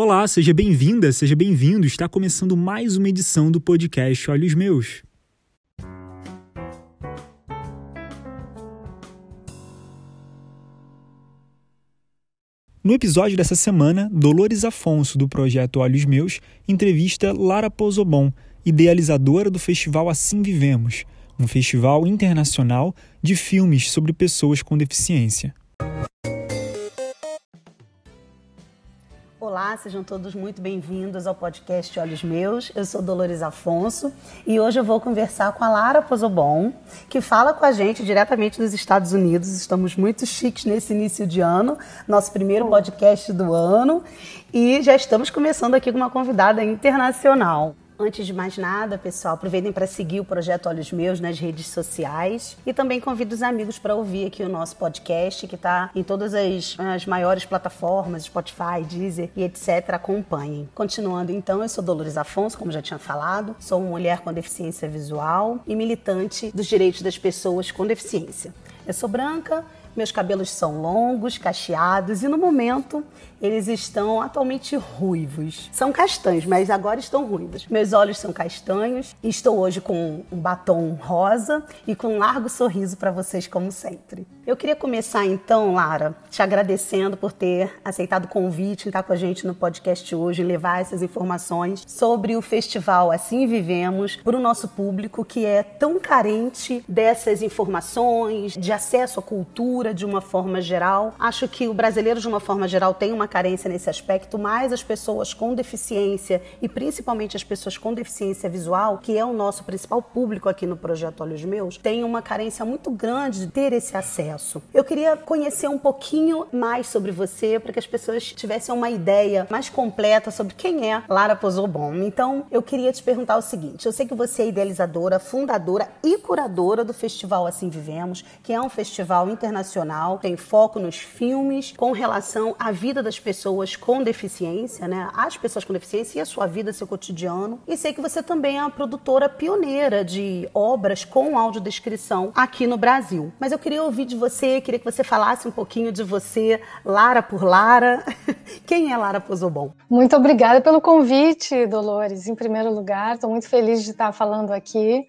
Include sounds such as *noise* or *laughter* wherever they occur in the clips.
Olá, seja bem-vinda, seja bem-vindo. Está começando mais uma edição do podcast Olhos Meus. No episódio dessa semana, Dolores Afonso, do projeto Olhos Meus, entrevista Lara Pouzobon, idealizadora do festival Assim Vivemos, um festival internacional de filmes sobre pessoas com deficiência. Olá, sejam todos muito bem-vindos ao podcast Olhos Meus. Eu sou Dolores Afonso e hoje eu vou conversar com a Lara Pozobon, que fala com a gente diretamente dos Estados Unidos. Estamos muito chiques nesse início de ano, nosso primeiro podcast do ano, e já estamos começando aqui com uma convidada internacional. Antes de mais nada, pessoal, aproveitem para seguir o projeto Olhos Meus nas redes sociais e também convido os amigos para ouvir aqui o nosso podcast, que está em todas as, as maiores plataformas, Spotify, Deezer e etc. Acompanhem. Continuando então, eu sou Dolores Afonso, como já tinha falado, sou uma mulher com deficiência visual e militante dos direitos das pessoas com deficiência. Eu sou branca, meus cabelos são longos, cacheados e no momento eles estão atualmente ruivos. São castanhos, mas agora estão ruivos. Meus olhos são castanhos. Estou hoje com um batom rosa e com um largo sorriso para vocês, como sempre. Eu queria começar então, Lara, te agradecendo por ter aceitado o convite e estar com a gente no podcast hoje levar essas informações sobre o festival Assim Vivemos para o nosso público que é tão carente dessas informações, de acesso à cultura de uma forma geral. Acho que o brasileiro, de uma forma geral, tem uma carência nesse aspecto, mas as pessoas com deficiência e principalmente as pessoas com deficiência visual, que é o nosso principal público aqui no projeto Olhos Meus, têm uma carência muito grande de ter esse acesso. Eu queria conhecer um pouquinho mais sobre você para que as pessoas tivessem uma ideia mais completa sobre quem é Lara Pozobon. Então, eu queria te perguntar o seguinte: eu sei que você é idealizadora, fundadora e curadora do festival Assim Vivemos, que é um festival internacional, tem foco nos filmes com relação à vida das pessoas com deficiência, né? As pessoas com deficiência e a sua vida, seu cotidiano. E sei que você também é uma produtora pioneira de obras com audiodescrição aqui no Brasil. Mas eu queria ouvir de você, queria que você falasse um pouquinho de você, Lara por Lara. *laughs* Quem é Lara Pozobon? Muito obrigada pelo convite, Dolores. Em primeiro lugar, estou muito feliz de estar falando aqui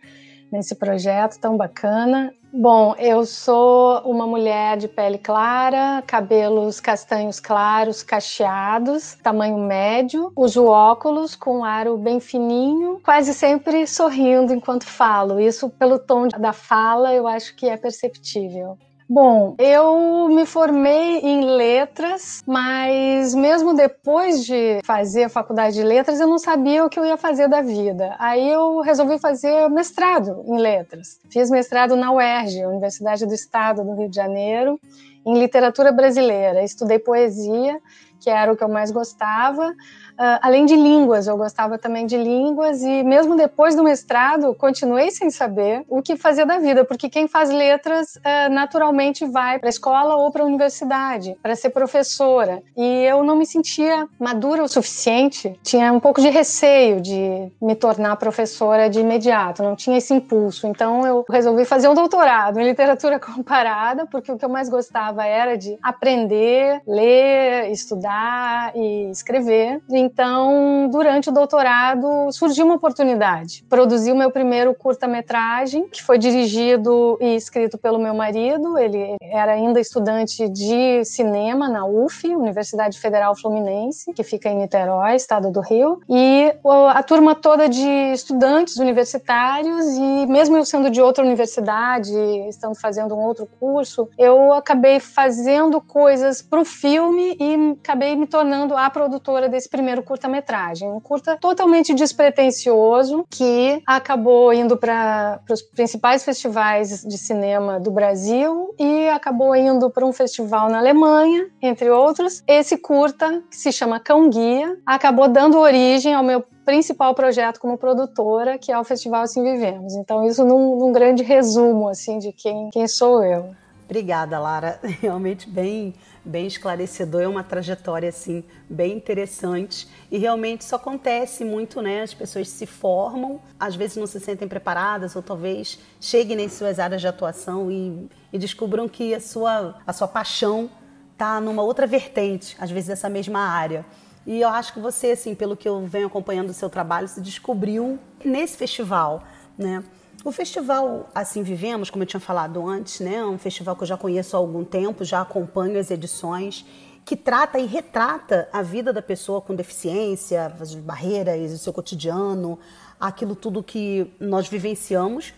nesse projeto tão bacana. Bom, eu sou uma mulher de pele clara, cabelos castanhos claros, cacheados, tamanho médio, uso óculos com aro bem fininho, quase sempre sorrindo enquanto falo. Isso, pelo tom da fala, eu acho que é perceptível. Bom, eu me formei em letras, mas mesmo depois de fazer a faculdade de letras, eu não sabia o que eu ia fazer da vida. Aí eu resolvi fazer mestrado em letras. Fiz mestrado na UERJ, Universidade do Estado do Rio de Janeiro, em literatura brasileira. Estudei poesia, que era o que eu mais gostava. Uh, além de línguas, eu gostava também de línguas e mesmo depois do mestrado, continuei sem saber o que fazer da vida, porque quem faz letras uh, naturalmente vai para a escola ou para a universidade para ser professora. E eu não me sentia madura o suficiente, tinha um pouco de receio de me tornar professora de imediato, não tinha esse impulso. Então eu resolvi fazer um doutorado em literatura *laughs* comparada, porque o que eu mais gostava era de aprender, ler, estudar e escrever. Então, durante o doutorado, surgiu uma oportunidade. Produzi o meu primeiro curta-metragem, que foi dirigido e escrito pelo meu marido. Ele era ainda estudante de cinema na UF, Universidade Federal Fluminense, que fica em Niterói, estado do Rio. E a turma toda de estudantes universitários, e mesmo eu sendo de outra universidade, estando fazendo um outro curso, eu acabei fazendo coisas para o filme e acabei me tornando a produtora desse primeiro primeiro curta-metragem. Um curta totalmente despretensioso que acabou indo para os principais festivais de cinema do Brasil e acabou indo para um festival na Alemanha, entre outros. Esse curta, que se chama Cão Guia, acabou dando origem ao meu principal projeto como produtora, que é o Festival Assim Vivemos. Então, isso num, num grande resumo assim de quem, quem sou eu. Obrigada, Lara. *laughs* Realmente bem bem esclarecedor, é uma trajetória assim bem interessante e realmente isso acontece muito, né? As pessoas se formam, às vezes não se sentem preparadas ou talvez cheguem em suas áreas de atuação e, e descubram que a sua a sua paixão está numa outra vertente, às vezes dessa mesma área. E eu acho que você, assim, pelo que eu venho acompanhando o seu trabalho, se descobriu nesse festival, né? O festival Assim Vivemos, como eu tinha falado antes, né, é um festival que eu já conheço há algum tempo, já acompanho as edições, que trata e retrata a vida da pessoa com deficiência, as barreiras, o seu cotidiano, aquilo tudo que nós vivenciamos.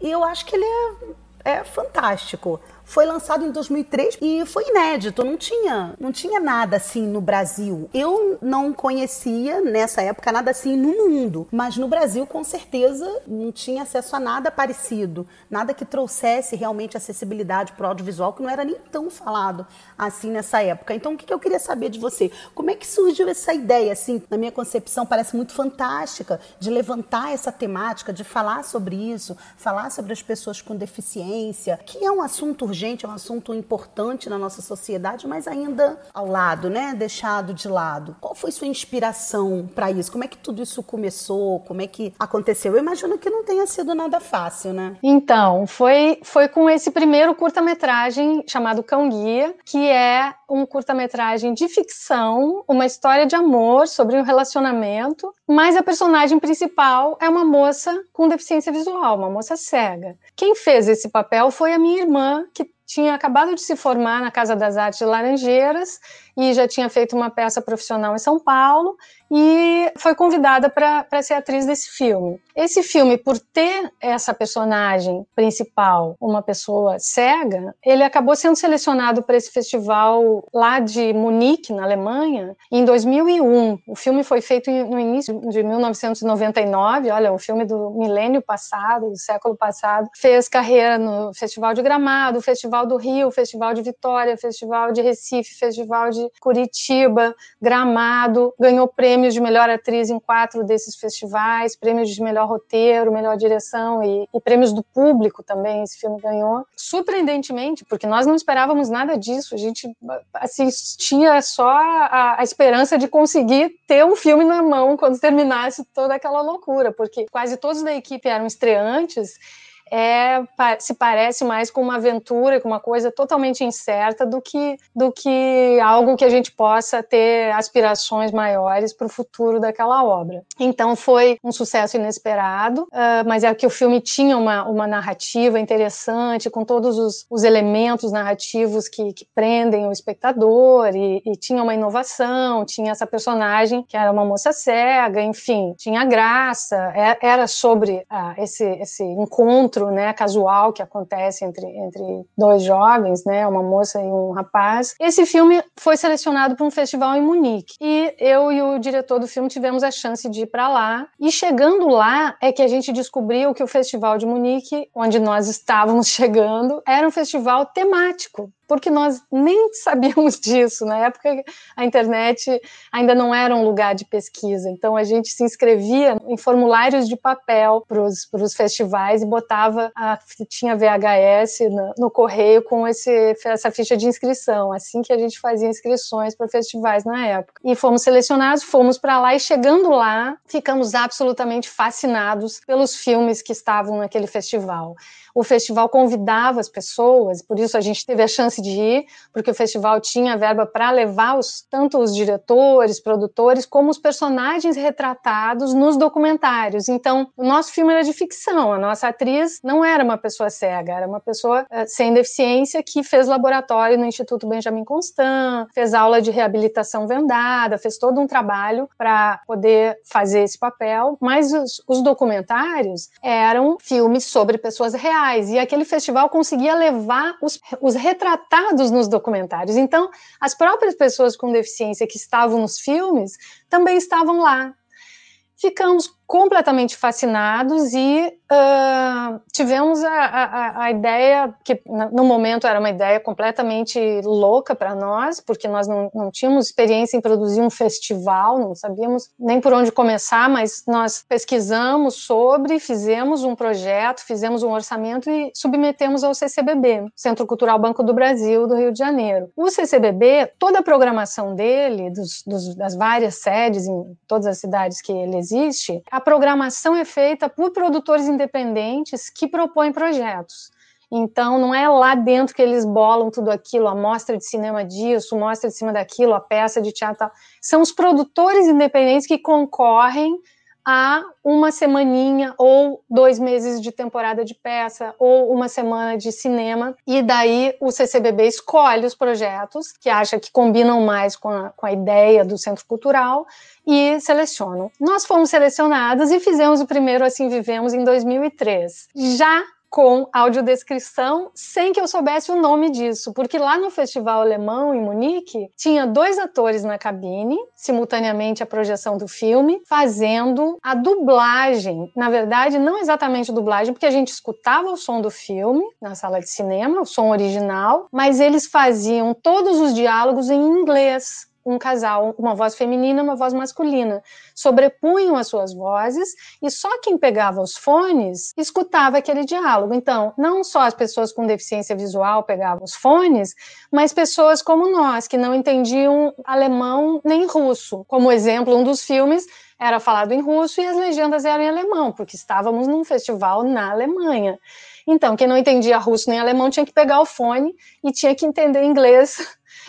E eu acho que ele é, é fantástico foi lançado em 2003 e foi inédito, não tinha, não tinha nada assim no Brasil. Eu não conhecia nessa época nada assim no mundo, mas no Brasil com certeza não tinha acesso a nada parecido, nada que trouxesse realmente acessibilidade para o audiovisual que não era nem tão falado assim nessa época. Então o que eu queria saber de você? Como é que surgiu essa ideia assim? Na minha concepção parece muito fantástica de levantar essa temática, de falar sobre isso, falar sobre as pessoas com deficiência, que é um assunto urgente, é um assunto importante na nossa sociedade, mas ainda ao lado, né? Deixado de lado. Qual foi sua inspiração para isso? Como é que tudo isso começou? Como é que aconteceu? Eu imagino que não tenha sido nada fácil, né? Então, foi, foi com esse primeiro curta-metragem chamado Cão Guia, que é um curta-metragem de ficção, uma história de amor sobre um relacionamento, mas a personagem principal é uma moça com deficiência visual, uma moça cega. Quem fez esse papel foi a minha irmã, que tinha acabado de se formar na Casa das Artes de Laranjeiras e já tinha feito uma peça profissional em São Paulo e foi convidada para ser atriz desse filme. Esse filme, por ter essa personagem principal, uma pessoa cega, ele acabou sendo selecionado para esse festival lá de Munique, na Alemanha, em 2001. O filme foi feito no início de 1999, olha, um filme do milênio passado, do século passado. Fez carreira no Festival de Gramado, Festival do Rio, Festival de Vitória, Festival de Recife, Festival de Curitiba, Gramado, ganhou prêmios de melhor atriz em quatro desses festivais, prêmios de melhor roteiro, melhor direção e, e prêmios do público também esse filme ganhou. Surpreendentemente, porque nós não esperávamos nada disso, a gente assistia só a, a esperança de conseguir ter um filme na mão quando terminasse toda aquela loucura, porque quase todos da equipe eram estreantes é, se parece mais com uma aventura, com uma coisa totalmente incerta do que, do que algo que a gente possa ter aspirações maiores para o futuro daquela obra. Então foi um sucesso inesperado, uh, mas é que o filme tinha uma, uma narrativa interessante, com todos os, os elementos narrativos que, que, prendem o espectador, e, e tinha uma inovação, tinha essa personagem que era uma moça cega, enfim, tinha graça, é, era sobre uh, esse, esse encontro encontro né, casual que acontece entre, entre dois jovens, né, uma moça e um rapaz. Esse filme foi selecionado para um festival em Munique e eu e o diretor do filme tivemos a chance de ir para lá. E chegando lá é que a gente descobriu que o festival de Munique, onde nós estávamos *laughs* chegando, era um festival temático porque nós nem *laughs* sabíamos disso. Na época, a internet ainda não era um lugar de pesquisa, então a gente se inscrevia em formulários de papel para os festivais e botava a fitinha VHS no, no correio com esse, essa ficha de inscrição, assim que a gente fazia inscrições para festivais na época. E fomos selecionados, fomos para lá e chegando lá, ficamos absolutamente fascinados pelos filmes que estavam naquele festival o festival convidava as pessoas, por isso a gente teve a chance de ir, porque o festival tinha verba para levar os, tanto os diretores, produtores, como os personagens retratados nos documentários. Então, o nosso filme era de ficção, a nossa atriz não era uma pessoa cega, era uma pessoa uh, sem deficiência que fez laboratório no Instituto Benjamin Constant, fez aula de reabilitação vendada, fez todo um trabalho para poder fazer esse papel, mas os, os documentários eram filmes sobre pessoas reais e aquele festival conseguia levar os, os retratados nos documentários. Então, as próprias pessoas com deficiência que estavam nos filmes também estavam lá. Ficamos completamente fascinados e uh, tivemos a, a, a, ideia, que no momento era uma ideia completamente louca para nós, porque nós não, não tínhamos experiência em produzir um festival, não sabíamos nem por onde começar, mas nós pesquisamos sobre, fizemos um projeto, fizemos um orçamento e submetemos ao CCBB, Centro Cultural Banco do Brasil, do Rio de Janeiro. O CCBB, toda a programação dele, dos, dos, das várias sedes em todas as cidades que ele existe, a programação é feita por produtores independentes que propõem projetos. Então, não é lá dentro que eles bolam tudo aquilo, a mostra de cinema disso, mostra de cima daquilo, a peça de teatro. São os produtores independentes que concorrem a uma semaninha ou dois meses de temporada de peça ou uma semana de cinema e daí o CCBB escolhe os projetos que acha que combinam mais com a, com a ideia do centro cultural e selecionam. Nós fomos selecionadas e fizemos o primeiro Assim Vivemos em 2003. Já com audiodescrição sem que eu soubesse o nome disso, porque lá no Festival Alemão em Munique tinha dois atores na cabine, simultaneamente a projeção do filme, fazendo a dublagem. Na verdade, não exatamente dublagem, porque a gente escutava o som do filme na sala de cinema, o som original, mas eles faziam todos os diálogos em inglês um casal, uma voz feminina e uma voz masculina, sobrepunham as suas vozes e só quem pegava os fones escutava aquele diálogo. Então, não só as pessoas com deficiência visual pegavam os fones, mas pessoas como nós, que não entendiam alemão nem russo. Como exemplo, um dos filmes era falado em russo e as legendas eram em alemão, porque estávamos num festival na Alemanha. Então, quem não entendia russo nem alemão tinha que pegar o fone e tinha que entender inglês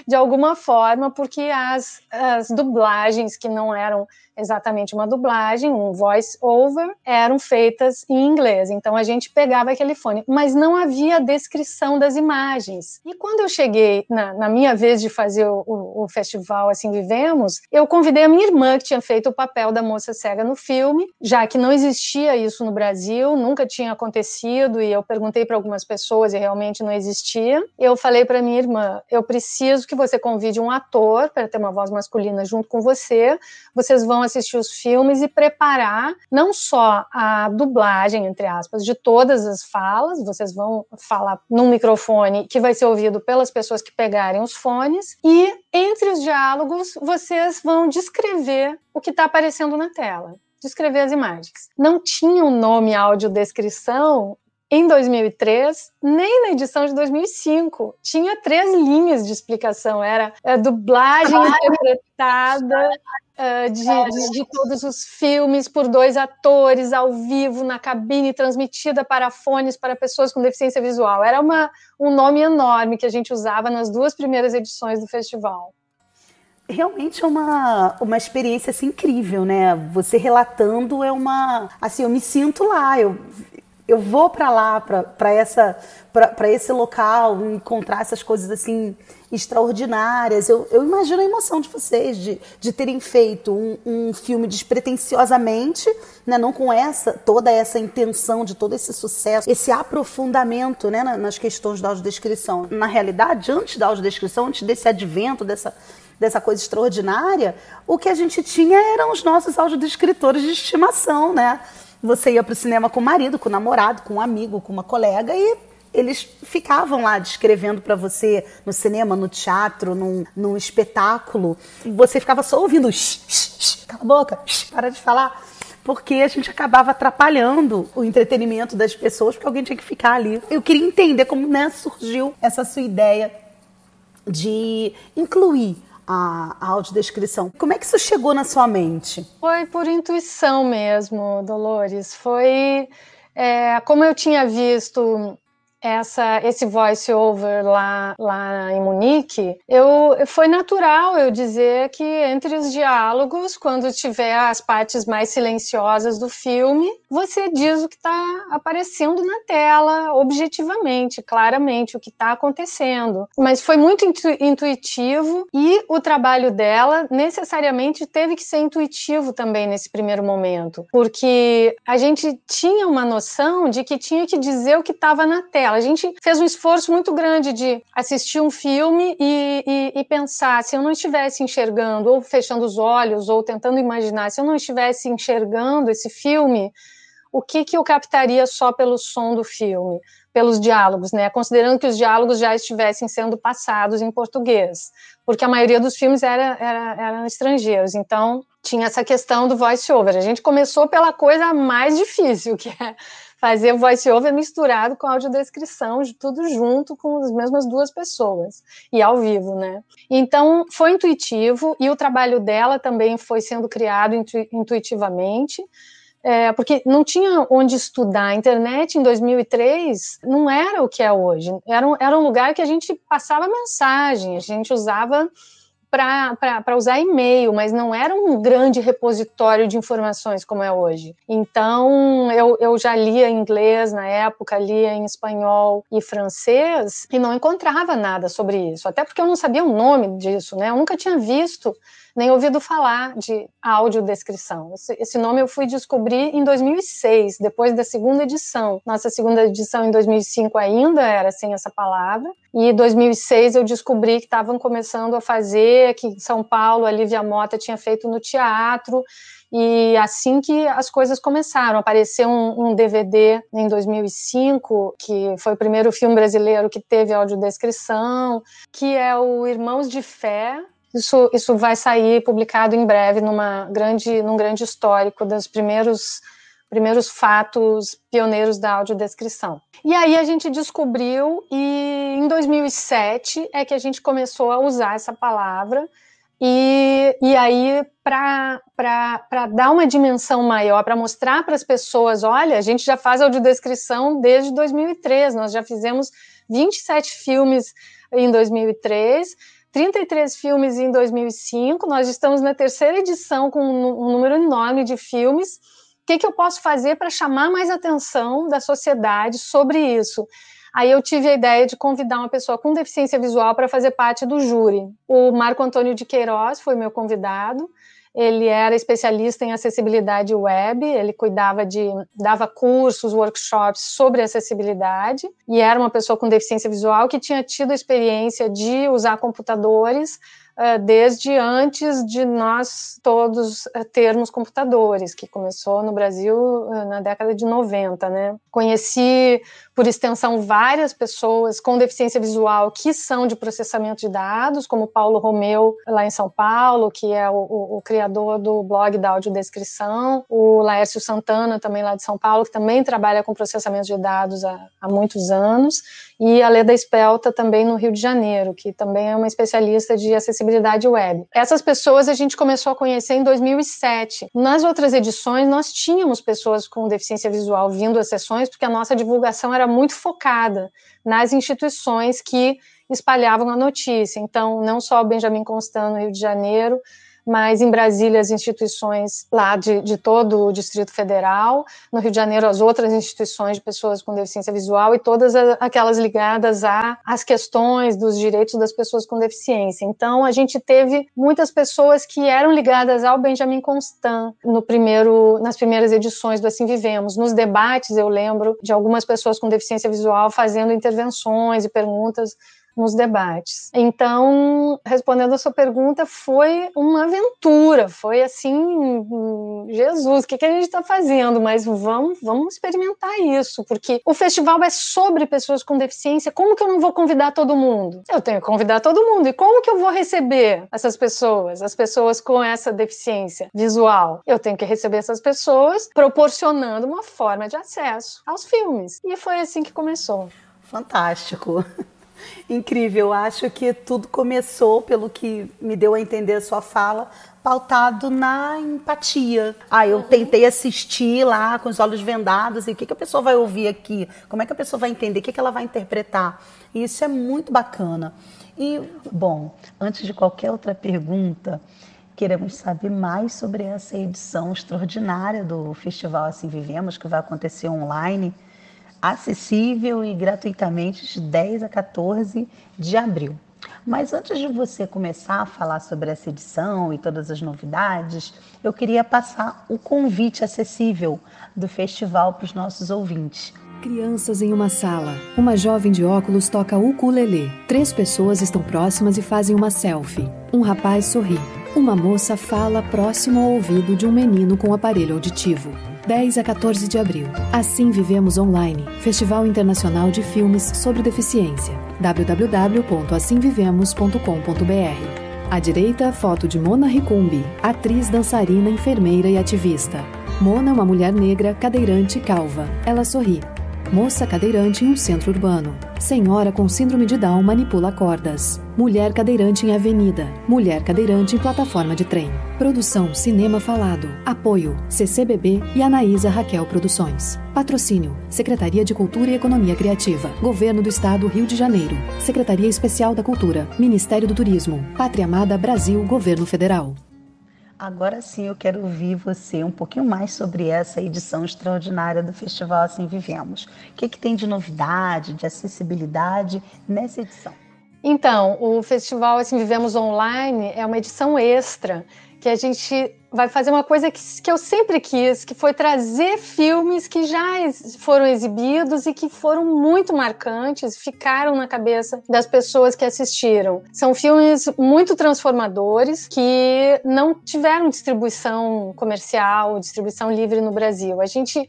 de alguma forma, porque as, as dublagens que não eram exatamente uma dublagem, um voice over, eram feitas em inglês. Então a gente pegava aquele fone, mas não havia descrição das imagens. E quando eu cheguei na, na minha vez de fazer o, o, o, festival Assim Vivemos, eu convidei a minha irmã que tinha feito o papel da moça cega no filme, já que não existia isso no Brasil, nunca tinha acontecido e eu perguntei para algumas pessoas e realmente não existia. Eu falei para minha irmã, eu preciso que você convide um ator para ter uma voz masculina junto com você. Vocês vão assistir os filmes e preparar não só a dublagem, entre aspas, de todas as falas, vocês vão falar num microfone que vai ser ouvido pelas pessoas que pegarem os fones, e entre os diálogos vocês vão descrever o que está aparecendo na tela descrever as imagens. Não tinha um nome audiodescrição em 2003, nem na edição de 2005. Tinha três linhas de explicação. Era é, dublagem interpretada uh, de, de, de, todos os filmes por dois atores ao vivo na cabine, transmitida para fones para pessoas com deficiência visual. Era uma, um nome enorme que a gente usava nas duas primeiras edições do festival. Realmente é uma, uma experiência assim, incrível, né? Você relatando é uma. Assim, eu me sinto lá, eu, eu vou para lá, para essa para esse local, encontrar essas coisas assim extraordinárias. Eu, eu imagino a emoção de vocês de, de terem feito um, um filme despretensiosamente, né, não com essa toda essa intenção de todo esse sucesso, esse aprofundamento né, nas questões da audiodescrição. Na realidade, antes da audiodescrição, antes desse advento, dessa, dessa coisa extraordinária, o que a gente tinha eram os nossos audiodescritores de estimação, né? Você ia para o cinema com o marido, com o namorado, com um amigo, com uma colega e eles ficavam lá descrevendo para você no cinema, no teatro, num, num espetáculo. Você ficava só ouvindo, shh, shh, cala a boca, shh, para de falar. Porque a gente acabava atrapalhando o entretenimento das pessoas, porque alguém tinha que ficar ali. Eu queria entender como né, surgiu essa sua ideia de incluir a, a audiodescrição. Como é que isso chegou na sua mente? Foi por intuição mesmo, Dolores. Foi é, como eu tinha visto essa, esse voice over lá, lá em Munique, eu, foi natural eu dizer que entre os diálogos, quando tiver as partes mais silenciosas do filme, você diz o que está aparecendo na tela, objetivamente, claramente, o que está acontecendo. Mas foi muito intu intuitivo e o trabalho dela necessariamente teve que ser intuitivo também nesse primeiro momento, porque a gente tinha uma noção de que tinha que dizer o que estava na tela a gente fez um esforço muito grande de assistir um filme e, e, e, pensar, se eu não estivesse enxergando, ou fechando os olhos, ou tentando imaginar, se eu não estivesse enxergando esse filme, o que, que eu captaria só pelo som do filme, pelos diálogos, né? Considerando que os diálogos já estivessem sendo passados em português, porque a maioria dos filmes era, era, eram estrangeiros, então tinha essa questão do voice-over. A gente começou pela coisa mais difícil, que é fazer voice-over misturado com audiodescrição, de tudo junto com as mesmas duas pessoas, e ao vivo, né? Então, foi intuitivo, e o trabalho dela também foi sendo criado intu intuitivamente, é, porque não tinha onde estudar. A internet em 2003 não era o que é hoje. Era um, era um lugar que a gente passava mensagem, a gente usava para usar e-mail, mas não era um grande repositório de informações como é hoje. Então, eu, eu já lia inglês na época, lia em espanhol e francês, e não encontrava nada sobre isso, até porque eu não sabia o nome disso, né? Eu nunca tinha visto nem ouvido falar de audiodescrição. Esse, esse nome eu fui descobrir em 2006, depois da segunda edição. Nossa segunda edição em 2005 ainda era sem essa palavra, e em 2006 eu descobri que estavam começando a fazer, que em São Paulo a Lívia Mota tinha feito no teatro, e assim que as coisas começaram, apareceu um, um, DVD em 2005, que foi o primeiro filme brasileiro que teve audiodescrição, que é o Irmãos de Fé, isso, isso vai sair publicado em breve numa grande, num grande histórico dos primeiros, primeiros fatos pioneiros da audiodescrição. E aí a gente descobriu, e em 2007 é que a gente começou a usar essa palavra, e, e aí, para dar uma dimensão maior, para mostrar para as pessoas: olha, a gente já faz audiodescrição desde 2003, nós já fizemos 27 filmes em 2003 33 filmes em 2005, nós estamos na terceira edição com um número enorme de filmes. O que, que eu posso fazer para chamar mais atenção da sociedade sobre isso? Aí eu tive a ideia de convidar uma pessoa com deficiência visual para fazer parte do júri. O Marco Antônio de Queiroz foi meu convidado ele era especialista em acessibilidade web, ele cuidava de, dava cursos, workshops sobre acessibilidade, e era uma pessoa com deficiência visual que tinha tido a experiência de usar computadores desde antes de nós todos uh, termos computadores, que começou no Brasil uh, na década de 90, né? Conheci por extensão, várias pessoas com deficiência visual que são de processamento de dados, como Paulo Romeu, lá em São Paulo, que é o, o, o criador do blog da audiodescrição, o Laércio Santana, também lá de São Paulo, que também trabalha com processamento de dados há, há muitos anos, e a Leda Espelta, também no Rio de Janeiro, que também é uma especialista de acessibilidade web. Essas pessoas a gente começou a conhecer em 2007. Nas outras edições, nós tínhamos pessoas com deficiência visual vindo às sessões, porque a nossa divulgação era muito focada nas instituições que espalhavam a notícia. Então, não só o Benjamin Constant no Rio de Janeiro, mas em Brasília as instituições lá de, de, todo o Distrito Federal, no Rio de Janeiro as outras instituições de pessoas com deficiência visual e todas aquelas ligadas às questões dos direitos das pessoas com deficiência. Então a gente teve muitas pessoas que eram ligadas ao Benjamin Constant no primeiro, nas primeiras edições do Assim Vivemos. Nos debates eu lembro de algumas pessoas com deficiência visual fazendo intervenções e perguntas nos debates. Então, respondendo a sua pergunta, foi uma aventura, foi assim, Jesus, o que, que a gente está fazendo? Mas vamos, vamos experimentar isso, porque o festival é sobre pessoas com deficiência. Como que eu não vou convidar todo mundo? Eu tenho que convidar todo mundo. E como que eu vou receber essas pessoas, as pessoas com essa deficiência visual? Eu tenho que receber essas pessoas proporcionando uma forma de acesso aos filmes. E foi assim que começou. Fantástico. Incrível, acho que tudo começou, pelo que me deu a entender a sua fala, pautado na empatia. Ah, eu tentei assistir lá com os olhos vendados e o que, que a pessoa vai ouvir aqui? Como é que a pessoa vai entender? O que, que ela vai interpretar? E isso é muito bacana. E, bom, antes de qualquer outra pergunta, queremos saber mais sobre essa edição extraordinária do Festival Assim Vivemos, que vai acontecer online acessível e gratuitamente de 10 a 14 de abril. Mas antes de você começar a falar sobre essa edição e todas as novidades, eu queria passar o convite acessível do festival para os nossos ouvintes. Crianças em uma sala. Uma jovem de óculos toca ukulele. Três pessoas estão próximas e fazem uma selfie. Um rapaz sorri. Uma moça fala próximo ao ouvido de um menino com aparelho auditivo. 10 a 14 de abril. Assim Vivemos Online, Festival Internacional de Filmes sobre Deficiência. www.assimvivemos.com.br. À direita, foto de Mona Ricumbi, atriz, dançarina, enfermeira e ativista. Mona é uma mulher negra, cadeirante e calva. Ela sorri. Moça cadeirante em um centro urbano. Senhora com síndrome de Down manipula cordas. Mulher cadeirante em avenida. Mulher cadeirante em plataforma de trem. Produção Cinema Falado. Apoio CCBB e Anaísa Raquel Produções. Patrocínio Secretaria de Cultura e Economia Criativa. Governo do Estado Rio de Janeiro. Secretaria Especial da Cultura. Ministério do Turismo. Pátria Amada Brasil Governo Federal. Agora sim eu quero ouvir você um pouquinho mais sobre essa edição extraordinária do Festival Assim Vivemos. O que, que tem de novidade, de acessibilidade nessa edição? Então, o Festival Assim Vivemos Online é uma edição extra que a gente vai fazer uma coisa que, que eu sempre quis, que foi trazer filmes que já foram exibidos e que foram muito marcantes, ficaram na cabeça das pessoas que assistiram. São filmes muito transformadores que não tiveram distribuição comercial, distribuição livre no Brasil. A gente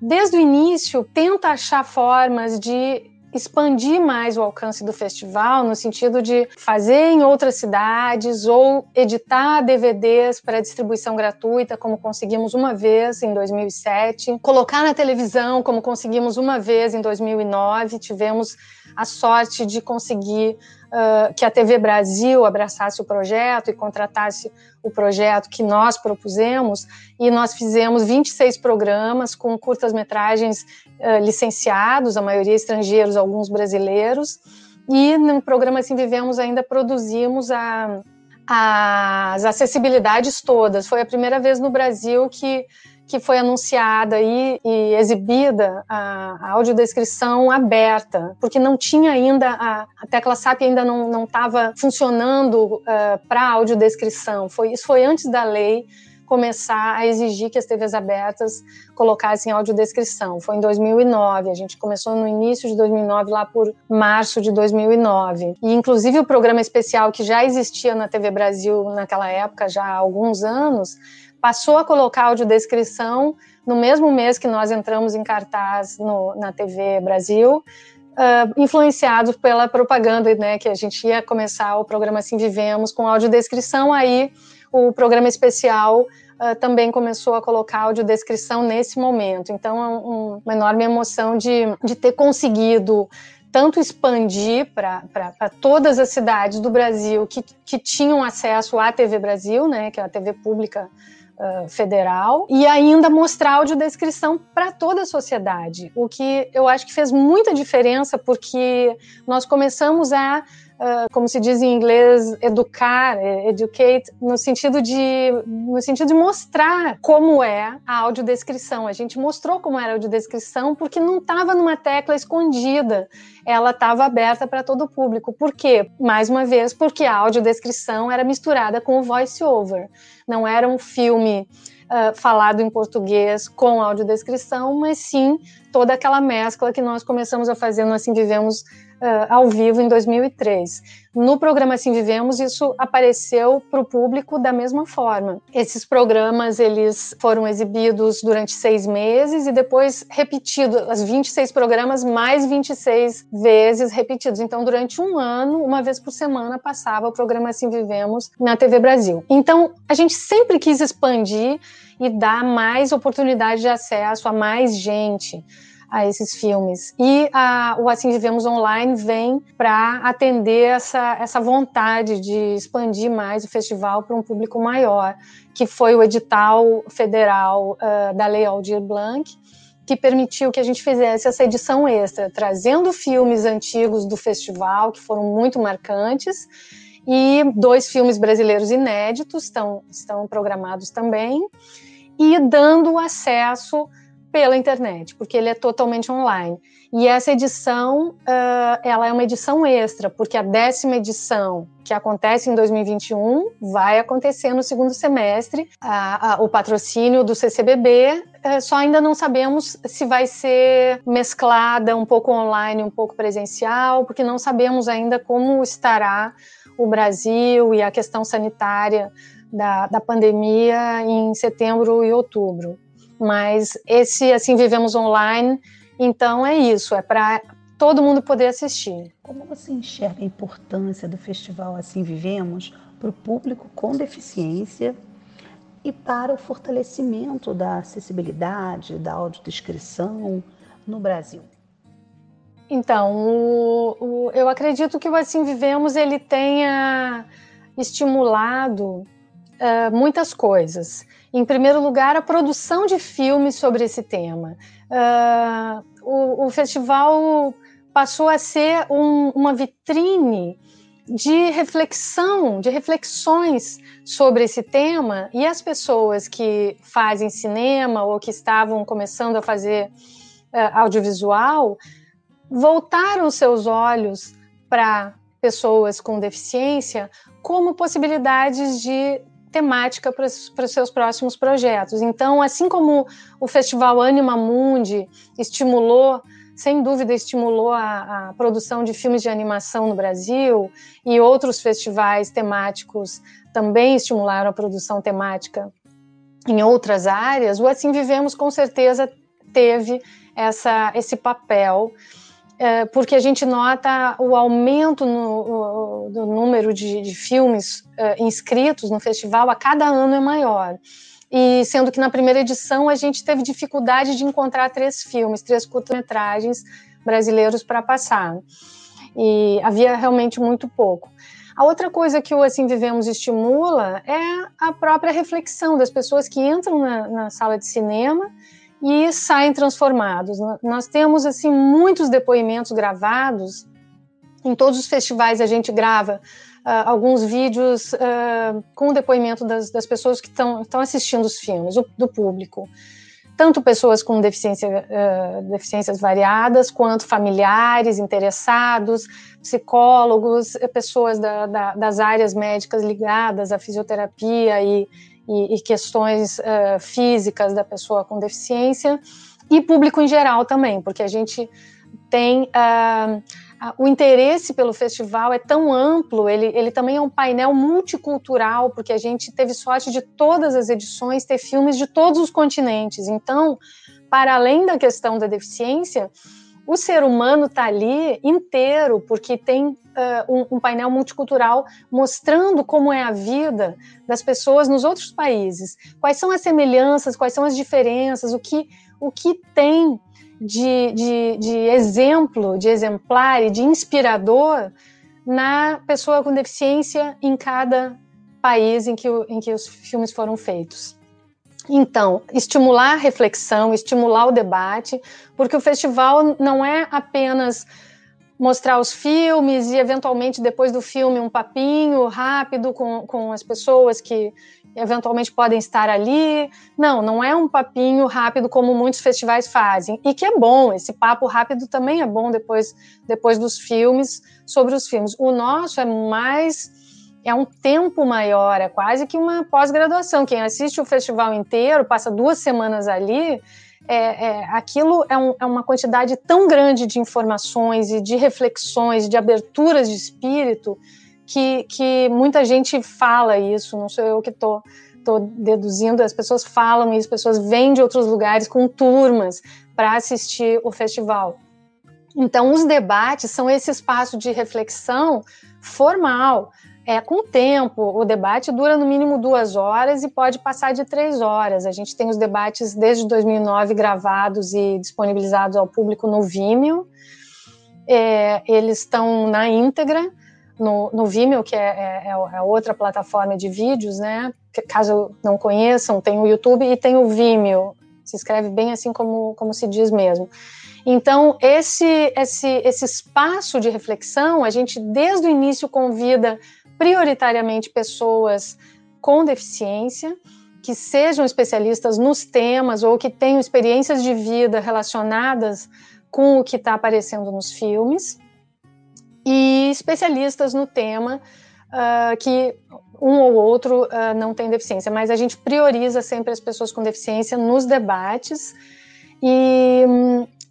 desde o início tenta achar formas de expandir mais o alcance do festival, no sentido de fazer em outras cidades ou editar DVDs para distribuição gratuita, como conseguimos uma vez em 2007, colocar na televisão, como conseguimos uma vez em 2009. Tivemos a sorte de conseguir uh, que a TV Brasil abraçasse o projeto e contratasse o projeto que nós propusemos, e nós fizemos 26 programas com curtas-metragens uh, licenciados, a maioria estrangeiros, alguns brasileiros, e no programa Assim Vivemos ainda produzimos a, as acessibilidades todas. Foi a primeira vez no Brasil que que foi anunciada e, e exibida a, a, audiodescrição aberta, porque não tinha ainda, a, a tecla SAP ainda não estava funcionando uh, para audiodescrição. Foi, isso foi antes da lei começar a exigir que as TVs abertas colocassem audiodescrição. Foi em 2009, a gente começou no início de 2009, lá por março de 2009. E, inclusive, o programa especial que já existia na TV Brasil naquela época, já há alguns anos, passou a colocar audiodescrição no mesmo mês que nós entramos em cartaz no, na TV Brasil, uh, influenciados pela propaganda, né, que a gente ia começar o programa Assim Vivemos com audiodescrição, aí o programa especial uh, também começou a colocar audiodescrição nesse momento. Então, é um, uma enorme emoção de, de ter conseguido tanto expandir para todas as cidades do Brasil que, que tinham acesso à TV Brasil, né, que é a TV pública federal e ainda mostrar audiodescrição para toda a sociedade, o que eu acho que fez muita diferença porque nós começamos a como se diz em inglês, educar, educate, no sentido de no sentido de mostrar como é a audiodescrição. A gente mostrou como era a audiodescrição porque não estava numa tecla escondida, ela estava aberta para todo o público. Por quê? Mais uma vez, porque a audiodescrição era misturada com o voice over. Não era um filme uh, falado em português com audiodescrição, mas sim toda aquela mescla que nós começamos a fazer no Assim Vivemos uh, ao vivo em 2003. No programa Assim Vivemos, isso apareceu para o público da mesma forma. Esses programas eles foram exibidos durante seis meses e depois repetidos, as 26 programas mais 26 vezes repetidos. Então, durante um ano, uma vez por semana, passava o programa Assim Vivemos na TV Brasil. Então, a gente sempre quis expandir e dar mais oportunidade de acesso a mais gente a esses filmes. E a, o Assim Vivemos Online vem para atender essa, essa vontade de expandir mais o festival para um público maior, que foi o edital federal uh, da Lei Aldir Blanc, que permitiu que a gente fizesse essa edição extra, trazendo filmes antigos do festival, que foram muito marcantes, e dois filmes brasileiros inéditos estão, estão programados também, e dando acesso pela internet, porque ele é totalmente online. E essa edição, uh, ela é uma edição extra, porque a décima edição, que acontece em 2021, vai acontecer no segundo semestre. Uh, uh, o patrocínio do CCBB, eh, só ainda não sabemos se vai ser mesclada um pouco online, um pouco presencial, porque não sabemos ainda como estará o Brasil e a questão sanitária da, da pandemia em setembro e outubro. Mas esse, assim, vivemos online, então é isso, é para todo mundo poder assistir. Como você enxerga a importância do festival Assim Vivemos para o público com deficiência e para o fortalecimento da acessibilidade, da audiodescrição no Brasil? Então, o, o, eu acredito que o Assim Vivemos ele tenha estimulado uh, muitas coisas. Em primeiro lugar, a produção de filmes sobre esse tema. Uh, o, o, festival passou a ser um, uma vitrine de reflexão, de reflexões sobre esse tema, e as pessoas que fazem cinema ou que estavam começando a fazer uh, audiovisual voltaram seus olhos para pessoas com deficiência como possibilidades de temática para os seus próximos projetos. Então, assim como o Festival Anima Mundi estimulou, sem dúvida, estimulou a, a, produção de filmes de animação no Brasil, e outros festivais temáticos também estimularam a produção temática em outras áreas, o Assim Vivemos com certeza teve essa, esse papel é, porque a gente nota o aumento no, do número de, de filmes é, inscritos no festival a cada ano é maior. E sendo que na primeira edição a gente teve dificuldade de encontrar três filmes, três curtas-metragens brasileiros para passar. E havia realmente muito pouco. A outra coisa que o Assim Vivemos estimula é a própria reflexão das pessoas que entram na, na sala de cinema e saem transformados. Nós temos assim muitos depoimentos gravados. Em todos os festivais a gente grava uh, alguns vídeos uh, com o depoimento das, das pessoas que estão assistindo os filmes, do, do, público. Tanto pessoas com deficiência, uh, deficiências variadas, quanto familiares interessados, psicólogos, pessoas da, da, das áreas médicas ligadas à fisioterapia e, e, e questões uh, físicas da pessoa com deficiência e público em geral também, porque a gente tem uh, o interesse pelo festival é tão amplo, ele, ele também é um painel multicultural, porque a gente teve sorte de todas as edições ter filmes de todos os continentes. Então, para além da questão da deficiência, o ser humano está ali inteiro, porque tem uh, um, um, painel multicultural mostrando como é a vida das pessoas nos outros países, quais são as semelhanças, quais são as diferenças, o que, o que tem de, de, de exemplo, de exemplar e de inspirador na pessoa com deficiência em cada país em que, em que os filmes foram feitos. Então, estimular a reflexão, estimular o debate, porque o festival não é apenas mostrar os filmes e, eventualmente, depois do filme, um papinho rápido com, com as pessoas que eventualmente podem estar ali. Não, não é um papinho rápido como muitos festivais fazem. E que é bom, esse papo rápido também é bom depois, depois dos filmes, sobre os filmes. O nosso é mais é um tempo maior, é quase que uma pós-graduação. Quem assiste o festival inteiro, passa duas semanas ali, é, é, aquilo é, um, é, uma quantidade tão grande de informações e de reflexões, de aberturas de espírito, que, que muita gente fala isso, não sou eu que estou deduzindo, as pessoas falam isso, as pessoas vêm de outros lugares com turmas para assistir o festival. Então, os debates são esse espaço de reflexão formal, é, com o tempo, o debate dura no mínimo duas horas e pode passar de três horas. A gente tem os debates desde 2009 gravados e disponibilizados ao público no Vimeo. É, eles estão na íntegra no, no Vimeo, que é, é, é, outra plataforma de vídeos, né? Caso não conheçam, tem o YouTube e tem o Vimeo. Se escreve bem assim como, como se diz mesmo. Então, esse, esse, esse espaço de reflexão, a gente desde o início convida prioritariamente pessoas com deficiência, que sejam especialistas nos temas ou que tenham experiências de vida relacionadas com o que está aparecendo nos filmes, e especialistas no tema uh, que um ou outro uh, não tem deficiência, mas a gente prioriza sempre as pessoas com deficiência nos debates e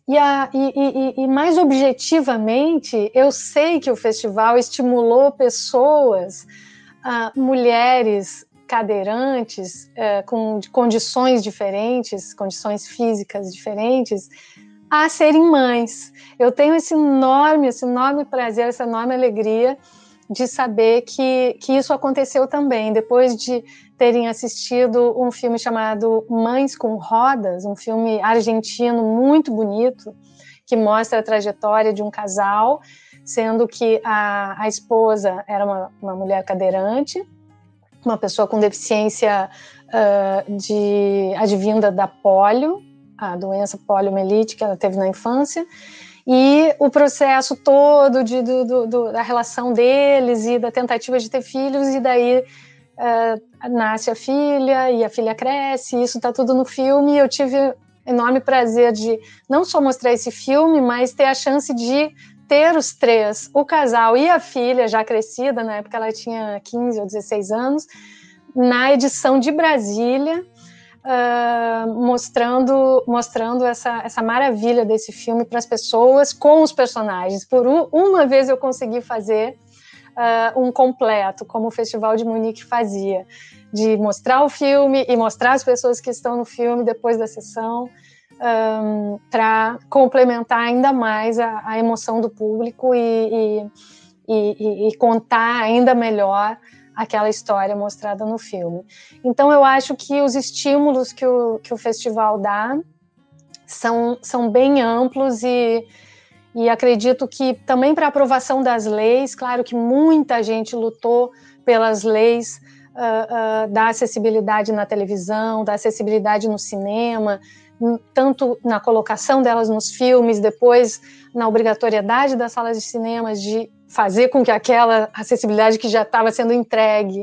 e, a, e, e, e, mais objetivamente, eu sei que o festival estimulou pessoas, uh, mulheres cadeirantes, uh, com condições diferentes, condições físicas diferentes, a serem mães. Eu tenho esse enorme, esse enorme prazer, essa enorme alegria de saber que, que isso aconteceu também. Depois de terem assistido um filme chamado Mães com Rodas, um filme argentino muito bonito, que mostra a trajetória de um casal, sendo que a, a esposa era uma, uma mulher cadeirante, uma pessoa com deficiência uh, de advinda da polio, a doença poliomielite que ela teve na infância, e o processo todo de, do, do, da relação deles e da tentativa de ter filhos, e daí uh, nasce a filha e a filha cresce, isso está tudo no filme. Eu tive enorme prazer de não só mostrar esse filme, mas ter a chance de ter os três, o casal e a filha já crescida, na época ela tinha 15 ou 16 anos, na edição de Brasília, uh, mostrando, mostrando essa, essa maravilha desse filme para as pessoas com os personagens. Por um, uma vez eu consegui fazer uh, um completo, como o Festival de Munique fazia, de mostrar o filme e mostrar as pessoas que estão no filme depois da sessão. Um, para complementar ainda mais a, a, emoção do público e, e, e, e contar ainda melhor aquela história mostrada no filme. Então, eu acho que os estímulos que o, que o festival dá são, são bem amplos e, e acredito que também para aprovação das leis, claro que muita gente lutou pelas leis uh, uh, da acessibilidade na televisão, da acessibilidade no cinema, tanto na colocação delas nos filmes, depois na obrigatoriedade das salas de cinema de fazer com que aquela acessibilidade que já estava sendo entregue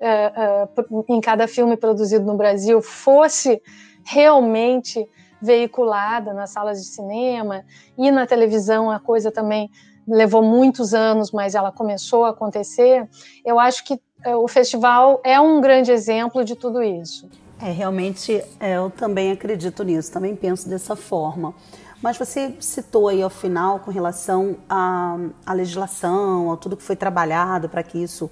uh, em cada filme produzido no Brasil fosse realmente veiculada nas salas de cinema e na televisão a coisa também levou muitos anos, mas ela começou a acontecer. Eu acho que uh, o festival é um grande exemplo de tudo isso. É, realmente eu também acredito nisso, também penso dessa forma. Mas você citou aí ao final com relação à, à legislação, a tudo que foi trabalhado para que isso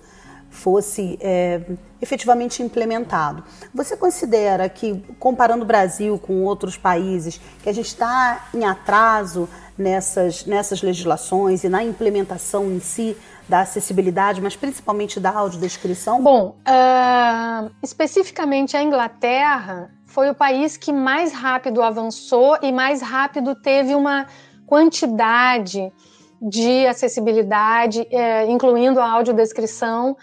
fosse é, efetivamente implementado. Você considera que, comparando o Brasil com outros países, que a gente está em atraso nessas, nessas legislações e na implementação em si da acessibilidade, mas principalmente da audiodescrição? Bom, uh, especificamente a Inglaterra foi o país que mais rápido avançou e mais rápido teve uma quantidade de acessibilidade, é, incluindo a audiodescrição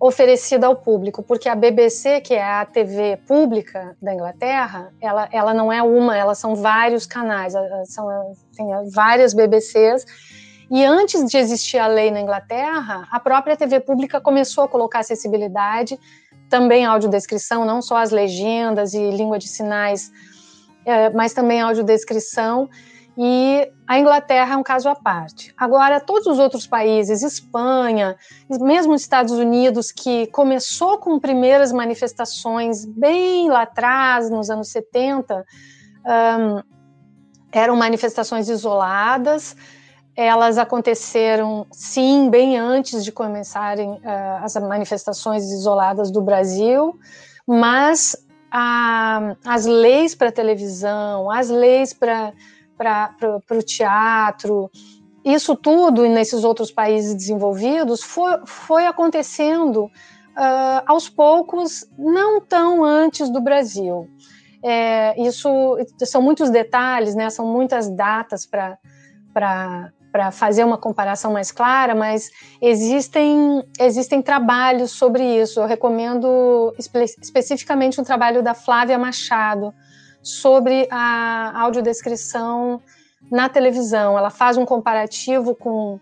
oferecida ao público, porque a BBC, que é a TV pública da Inglaterra, ela, ela não é uma, elas são vários canais, são tem várias BBCs, e antes de existir a lei na Inglaterra, a própria TV pública começou a colocar acessibilidade também audiodescrição, não só as legendas e língua de sinais, é, mas também audiodescrição. E a Inglaterra é um caso à parte. Agora, todos os outros países, Espanha, mesmo os Estados Unidos, que começou com primeiras manifestações bem lá atrás, nos anos 70, um, eram manifestações isoladas, elas aconteceram, sim, bem antes de começarem uh, as manifestações isoladas do Brasil, mas a, as leis para televisão, as leis para o teatro, isso tudo nesses outros países desenvolvidos foi, foi acontecendo uh, aos poucos, não tão antes do Brasil. É, isso são muitos detalhes, né? São muitas datas para para fazer uma comparação mais clara, mas existem, existem trabalhos sobre isso. Eu recomendo espe especificamente um trabalho da Flávia Machado sobre a audiodescrição na televisão. Ela faz um comparativo com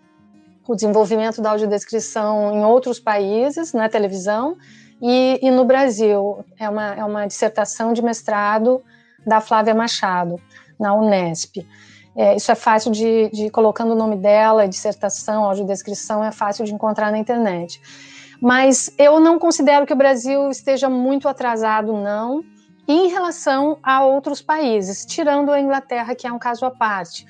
o desenvolvimento da audiodescrição em outros países na televisão e, e no Brasil. É uma, é uma dissertação de mestrado da Flávia Machado, na Unesp. É, isso é fácil de, de, colocando o nome dela, dissertação, audiodescrição, é fácil de encontrar na internet. Mas eu não considero que o Brasil esteja muito atrasado, não, em relação a outros países, tirando a Inglaterra, que é um caso à parte.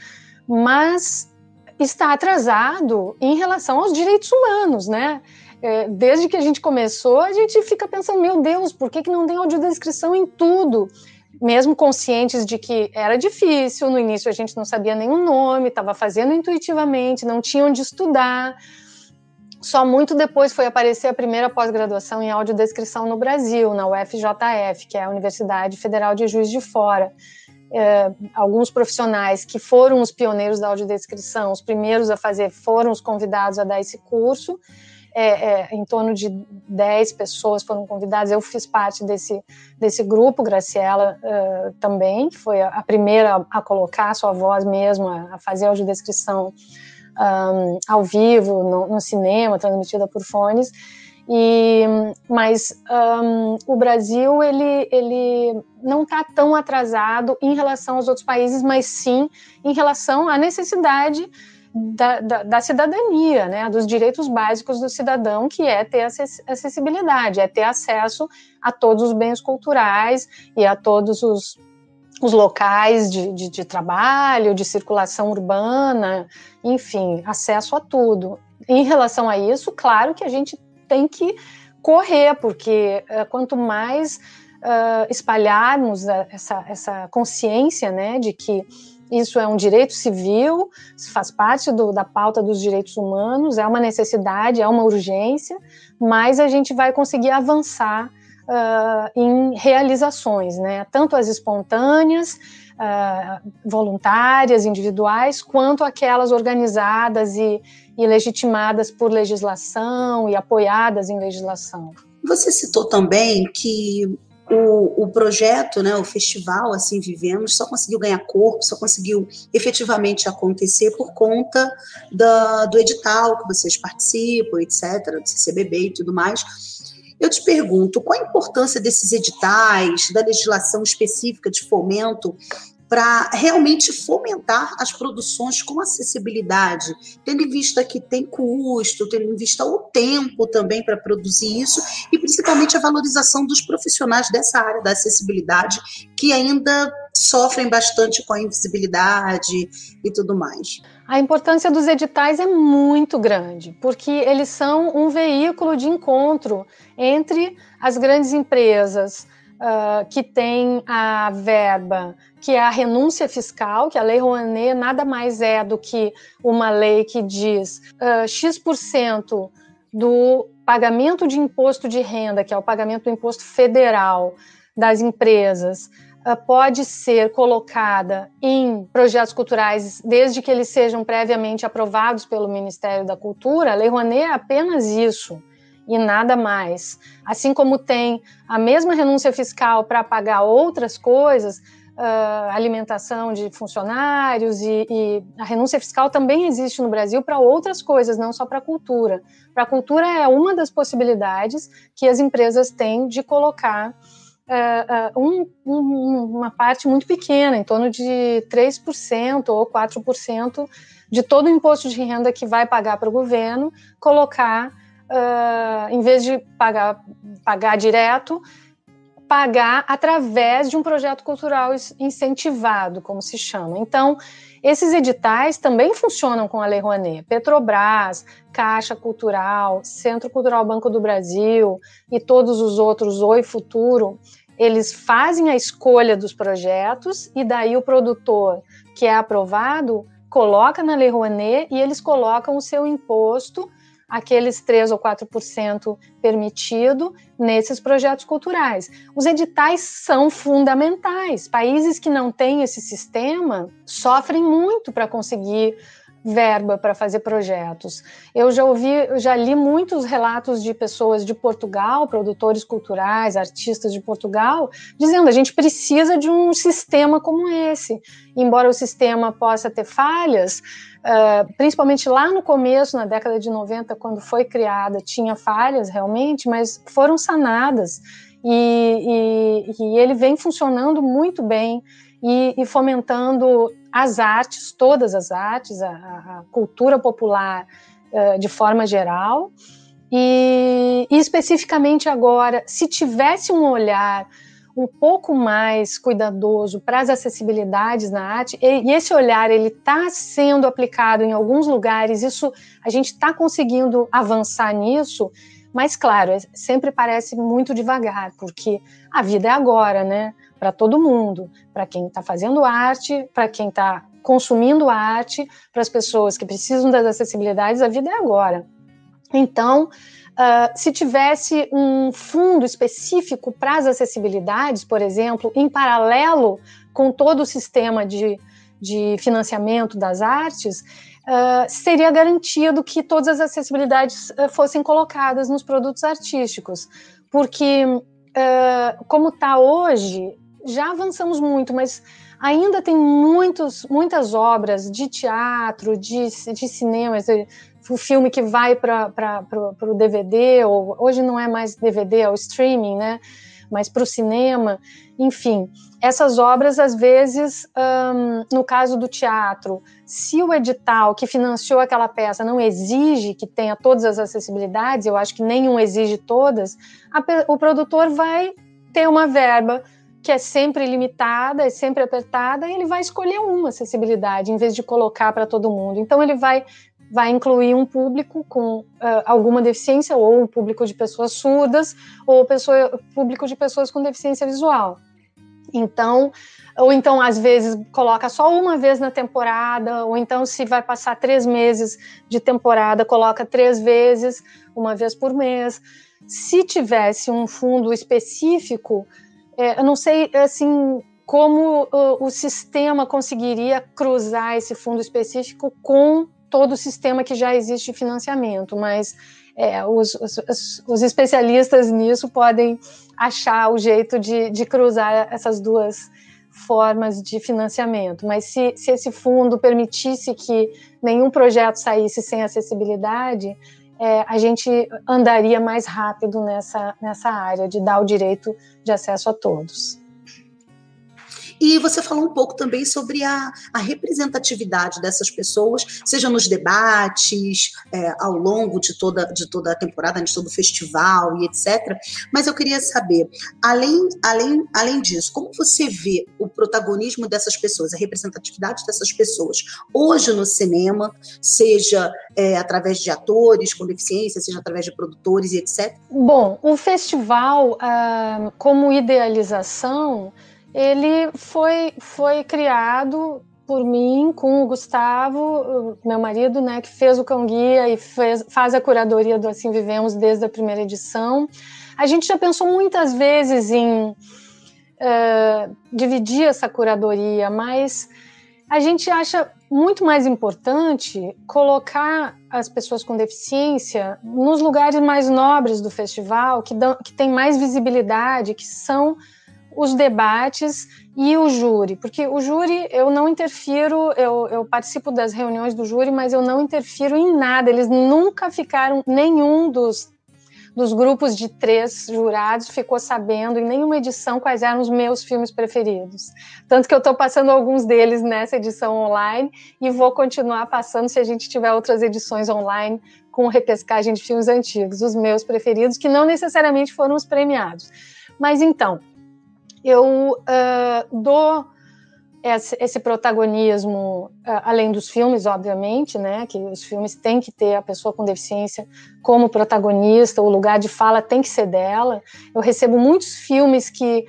Mas está atrasado em relação aos direitos humanos, né? É, desde que a gente começou, a gente fica pensando, meu Deus, por que, que não tem audiodescrição em tudo? mesmo conscientes de que era difícil, no início a gente não sabia nenhum nome, estava fazendo intuitivamente, não tinha onde estudar. Só muito depois foi aparecer a primeira pós-graduação em audiodescrição no Brasil, na UFJF, que é a Universidade Federal de Juiz de Fora. É, alguns profissionais que foram os pioneiros da audiodescrição, os primeiros a fazer, foram os convidados a dar esse curso. É, é, em torno de 10 pessoas foram convidadas. Eu fiz parte desse, desse grupo, Graciela uh, também, que foi a, a primeira a, a, colocar a sua voz mesmo, a, a fazer audiodescrição um, ao vivo, no, no, cinema, transmitida por fones. E, mas um, o Brasil ele, ele não está tão atrasado em relação aos outros países, mas sim em relação à necessidade da, da, da, cidadania, né, dos direitos básicos do cidadão, que é ter acessibilidade, é ter acesso a todos os bens culturais e a todos os os locais de, de, de, trabalho, de circulação urbana, enfim, acesso a tudo. Em relação a isso, claro que a gente tem que correr, porque uh, quanto mais uh, espalharmos essa, essa consciência né, de que isso é um direito civil, faz parte do, da pauta dos direitos humanos, é uma necessidade, é uma urgência, mais a gente vai conseguir avançar uh, em realizações, né? tanto as espontâneas, uh, voluntárias, individuais, quanto aquelas organizadas e, e legitimadas por legislação e apoiadas em legislação. Você citou também que o, o, projeto, né, o festival Assim Vivemos, só conseguiu ganhar corpo, só conseguiu efetivamente acontecer por conta da, do edital que vocês participam, etc., do CCBB e tudo mais. Eu te pergunto, qual a importância desses editais, da legislação específica de fomento para realmente fomentar as produções com acessibilidade, tendo em vista que tem custo, tendo em vista o tempo também para produzir isso e principalmente a valorização dos profissionais dessa área da acessibilidade que ainda sofrem bastante com a invisibilidade e tudo mais. A importância dos editais é muito grande, porque eles são um veículo de encontro entre as grandes empresas uh, que têm a verba, que é a renúncia fiscal, que a Lei Rouanet nada mais é do que uma lei que diz uh, X% do pagamento de imposto de renda, que é o pagamento do imposto federal das empresas, pode ser colocada em projetos culturais desde que eles sejam previamente aprovados pelo Ministério da Cultura, a Lei Rouanet é apenas isso e nada mais. Assim como tem a mesma renúncia fiscal para pagar outras coisas, uh, alimentação de funcionários e, e, a renúncia fiscal também existe no Brasil para outras coisas, não só para a cultura. Para a cultura é uma das possibilidades que as empresas têm de colocar uh, um, um, uma parte muito pequena, em torno de 3% ou 4% de todo o imposto de renda que vai pagar para o governo, colocar, uh, em vez de pagar, pagar direto, pagar através de um projeto cultural incentivado, como se chama. Então, esses editais também funcionam com a Lei Rouanet. Petrobras, Caixa Cultural, Centro Cultural Banco do Brasil e todos os outros, Oi Futuro, eles fazem a escolha dos projetos e daí o produtor que é aprovado coloca na Lei Rouanet e eles colocam o seu imposto, aqueles 3 ou 4% permitido nesses projetos culturais. Os editais são fundamentais. Países que não têm esse sistema sofrem muito para conseguir verba para fazer projetos. Eu já ouvi, já li muitos relatos de pessoas de Portugal, produtores culturais, artistas de Portugal, dizendo a gente precisa de um sistema como esse. Embora o sistema possa ter falhas, uh, principalmente lá no começo, na década de 90, quando foi criada, tinha falhas realmente, mas foram sanadas. E, e, e ele vem funcionando muito bem e, e fomentando as artes, todas as artes, a, a cultura popular uh, de forma geral. E, e, especificamente agora, se tivesse um olhar um pouco mais cuidadoso para as acessibilidades na arte, e, esse olhar ele está sendo aplicado em alguns lugares, isso a gente está conseguindo avançar nisso, mas claro, é, sempre parece muito devagar, porque a vida é agora, né? Para todo mundo, para quem está fazendo arte, para quem está consumindo arte, para as pessoas que precisam das acessibilidades, a vida é agora. Então, uh, se tivesse um fundo específico para as acessibilidades, por exemplo, em paralelo com todo o sistema de, de financiamento das artes, uh, seria garantido que todas as acessibilidades uh, fossem colocadas nos produtos artísticos. Porque, como está hoje, já avançamos muito, mas ainda tem muitos, muitas obras de teatro, de, de cinema, o filme que vai para o DVD, ou hoje não é mais DVD, é o streaming, né? Mas para o cinema, enfim, essas obras, às vezes, no caso do teatro, se o edital que financiou aquela peça não exige que tenha todas as acessibilidades, eu acho que nenhum exige todas, a, o produtor vai ter uma verba que é sempre limitada, é sempre apertada, e ele vai escolher uma acessibilidade em vez de colocar para todo mundo. Então ele vai vai incluir um público com uh, alguma deficiência, ou um público de pessoas surdas, ou pessoa, público de pessoas com deficiência visual. Então, ou então às vezes coloca só uma vez na temporada, ou então se vai passar três meses de temporada, coloca três vezes, uma vez por mês. Se tivesse um fundo específico, é, eu não sei assim como o, o sistema conseguiria cruzar esse fundo específico com todo o sistema que já existe de financiamento, mas é, os, os, os, especialistas nisso podem achar o jeito de, de, cruzar essas duas formas de financiamento. Mas se, se esse fundo permitisse que nenhum projeto saísse sem acessibilidade, é, a gente andaria mais rápido nessa, nessa área de dar o direito de acesso a todos. E você falou um pouco também sobre a, a representatividade dessas pessoas, seja nos debates, é, ao longo de toda, de toda a temporada, de todo o festival e etc. Mas eu queria saber, além, além, além disso, como você vê o protagonismo dessas pessoas, a representatividade dessas pessoas hoje no cinema, seja é, através de atores com deficiência, seja através de produtores e etc? Bom, o festival, ah, como idealização, ele foi, foi criado por mim com o Gustavo, meu marido, né, que fez o Cão Guia e fez, faz a curadoria do Assim Vivemos desde a primeira edição. A gente já pensou muitas vezes em uh, dividir essa curadoria, mas a gente acha muito mais importante colocar as pessoas com deficiência nos lugares mais nobres do festival, que, dão, que tem mais visibilidade, que são os debates e o júri, porque o júri eu não interfiro, eu, eu, participo das reuniões do júri, mas eu não interfiro em nada. Eles nunca ficaram, nenhum dos, dos grupos de três jurados ficou sabendo em nenhuma edição quais eram os meus filmes preferidos. Tanto que eu estou passando alguns deles nessa edição online e vou continuar passando se a gente tiver outras edições online com repescagem de filmes antigos, os meus preferidos, que não necessariamente foram os premiados. Mas então, eu uh, dou esse, esse protagonismo, uh, além dos filmes, obviamente, né, que os filmes têm que ter a pessoa com deficiência como protagonista, o lugar de fala tem que ser dela. Eu recebo muitos filmes que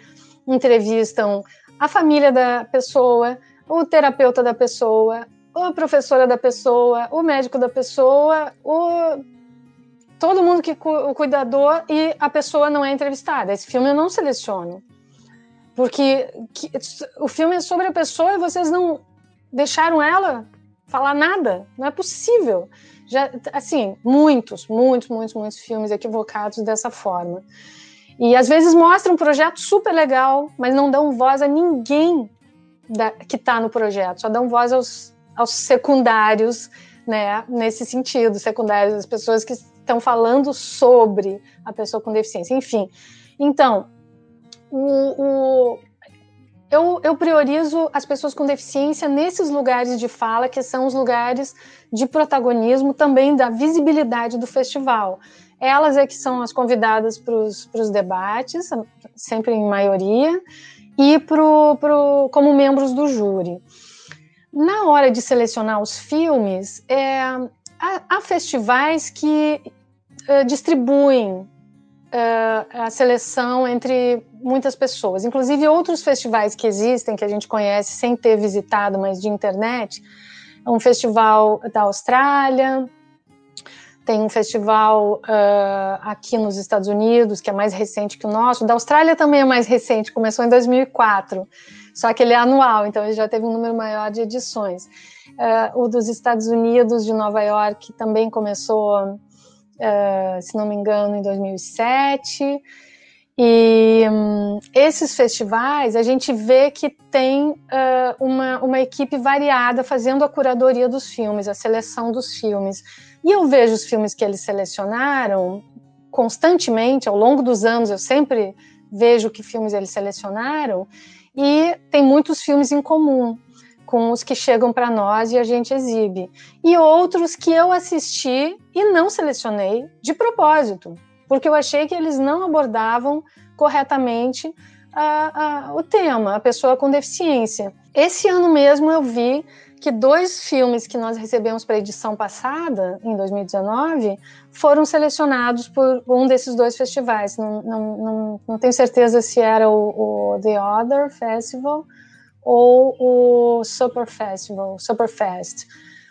entrevistam a família da pessoa, o terapeuta da pessoa, a professora da pessoa, o médico da pessoa, o todo mundo que o cuidador e a pessoa não é entrevistada. Esse filme eu não seleciono. Porque que, o filme é sobre a pessoa e vocês não deixaram ela falar nada. Não é possível. Já, assim, muitos, muitos, muitos, muitos filmes equivocados dessa forma. E às vezes mostram um projeto super legal, mas não dão voz a ninguém da, que está no projeto, só dão voz aos, aos secundários, né? Nesse sentido, secundários, as pessoas que estão falando sobre a pessoa com deficiência. Enfim, então, o, o, eu, eu, priorizo as pessoas com deficiência nesses lugares de fala, que são os lugares de protagonismo também da visibilidade do festival. Elas é que são as convidadas para os debates, sempre em maioria, e pro, pro, como membros do júri. Na hora de selecionar os filmes, é, há, há festivais que é, distribuem uh, a seleção entre muitas pessoas. Inclusive, outros festivais que existem, que a gente conhece sem ter visitado, mas de internet, um festival da Austrália, tem um festival uh, aqui nos Estados Unidos, que é mais recente que o nosso. Da Austrália também é mais recente, começou em 2004, só que ele é anual, então ele já teve um número maior de edições. Uh, o dos Estados Unidos, de Nova York, também começou, uh, se não me engano, em 2007. E um, esses festivais, a gente vê que tem uh, uma, uma equipe variada fazendo a curadoria dos filmes, a seleção dos filmes. E eu vejo os filmes que eles selecionaram constantemente, ao longo dos anos, eu sempre vejo que filmes eles selecionaram, e tem muitos filmes em comum com os que chegam para nós e a gente exibe. E outros que eu assisti e não selecionei de propósito porque eu achei que eles não abordavam corretamente a, a, o tema, a pessoa com deficiência. Esse ano mesmo eu vi que dois filmes que nós recebemos para a edição passada, em 2019, foram selecionados por um desses dois festivais. Não, não, não, não tenho certeza se era o, o, The Other Festival ou o Super Festival, Superfest,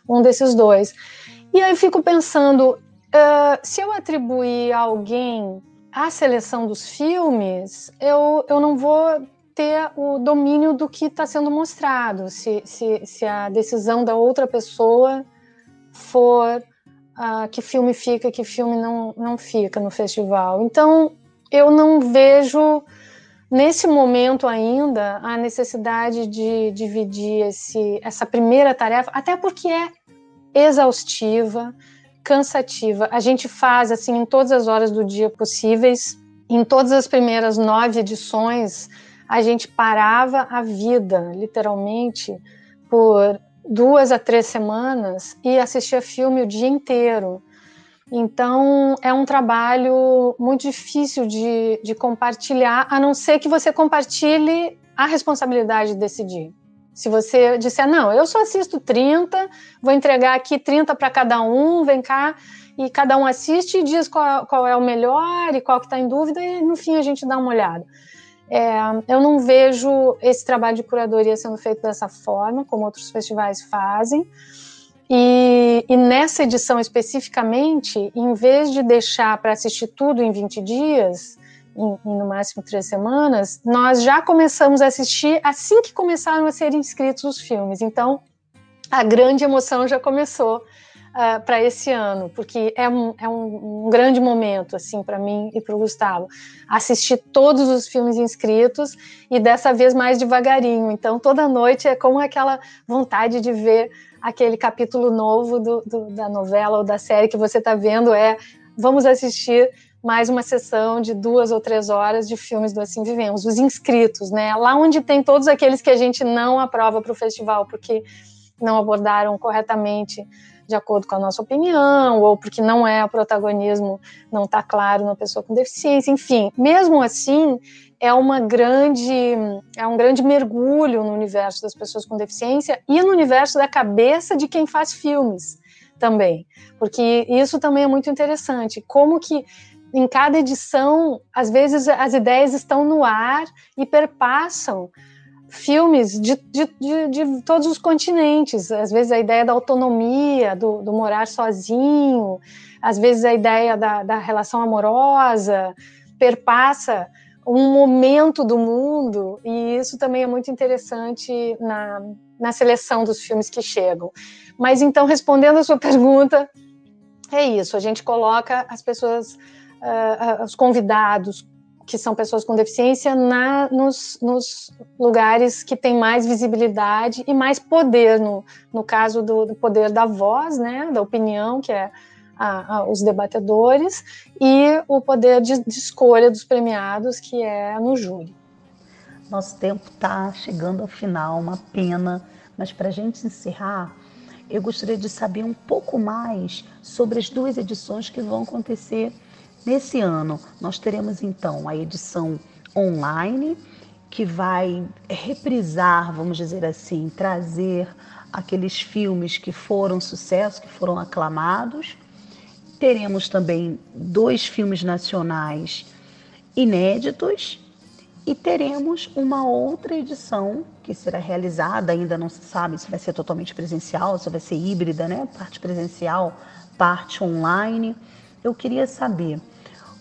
um desses dois. E aí fico pensando, Uh, se eu atribuir a alguém a seleção dos filmes, eu, eu não vou ter o domínio do que está sendo mostrado. Se, se, se a decisão da outra pessoa for uh, que filme fica, que filme não, não fica no festival. Então, eu não vejo nesse momento ainda a necessidade de dividir esse, essa primeira tarefa, até porque é exaustiva cansativa. A gente faz assim em todas as horas do dia possíveis. Em todas as primeiras nove edições, a gente parava a vida, literalmente, por duas a três semanas e assistia filme o dia inteiro. Então, é um trabalho muito difícil de, de compartilhar, a não ser que você compartilhe a responsabilidade de decidir. Se você disser, não, eu só assisto 30, vou entregar aqui 30 para cada um, vem cá, e cada um assiste e diz qual, qual é o melhor e qual que está em dúvida, e no fim a gente dá uma olhada. É, eu não vejo esse trabalho de curadoria sendo feito dessa forma, como outros festivais fazem. E, e nessa edição especificamente, em vez de deixar para assistir tudo em 20 dias, em, em, no máximo três semanas, nós já começamos a assistir assim que começaram a ser inscritos os filmes. Então, a grande emoção já começou uh, ah, para esse ano, porque é um, é um, um grande momento, assim, para mim e para o Gustavo. Assistir todos os filmes inscritos e dessa vez mais devagarinho. Então, toda noite é como aquela vontade de ver aquele capítulo novo do, do, da novela ou da série que você está vendo, é vamos assistir mais uma sessão de duas ou três horas de filmes do Assim Vivemos, os inscritos, né? Lá onde tem todos aqueles que a gente não aprova para o festival, porque não abordaram corretamente de acordo com a nossa opinião, ou porque não é o protagonismo, não está claro na pessoa com deficiência, enfim. Mesmo assim, é uma grande, é um grande mergulho no universo das pessoas com deficiência e no universo da cabeça de quem faz filmes também, porque isso também é muito interessante, como que em cada edição, às vezes as ideias estão no ar e perpassam filmes de, de, de, de todos os continentes. Às vezes a ideia da autonomia, do, do morar sozinho, às vezes a ideia da, da relação amorosa perpassa um momento do mundo, e isso também é muito interessante na, na seleção dos filmes que chegam. Mas então, respondendo a sua *laughs* pergunta, é isso, a gente coloca as pessoas uh, os convidados que são pessoas com deficiência na, nos, nos, lugares que têm mais visibilidade e mais poder, no, no caso do, do poder da voz, né, da opinião, que é a, a, os debatedores, e o poder de, de escolha dos premiados, que é no júri. Nosso tempo está chegando ao final, uma pena, mas para a gente encerrar, eu gostaria de saber um pouco mais sobre as duas edições que vão acontecer Nesse ano, nós teremos então a edição online, que vai reprisar, vamos dizer assim, trazer aqueles filmes que foram sucesso, que foram aclamados. Teremos também dois filmes nacionais inéditos e teremos uma outra edição que será realizada, ainda não se sabe se vai ser totalmente presencial, se vai ser híbrida, né? Parte presencial, parte online. Eu queria saber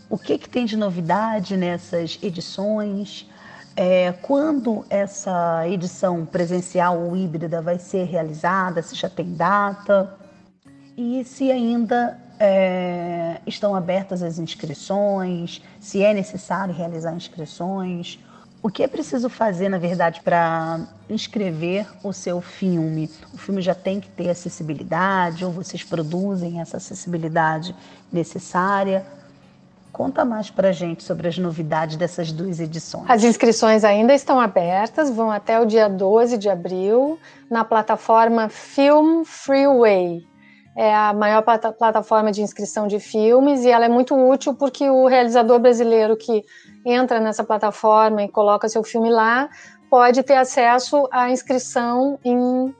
o que, que tem de novidade nessas edições, é, quando essa edição presencial ou híbrida vai ser realizada, se já tem data e se ainda é, estão abertas as inscrições, se é necessário realizar inscrições. O que é preciso fazer, na verdade, para inscrever o seu filme? O filme já tem que ter acessibilidade ou vocês produzem essa acessibilidade necessária? Conta mais para gente sobre as novidades dessas duas edições. As inscrições ainda estão abertas, vão até o dia 12 de abril na plataforma Film Freeway. É a maior plataforma de inscrição de filmes e ela é muito útil porque o realizador brasileiro que entra nessa plataforma e coloca seu filme lá pode ter acesso à inscrição em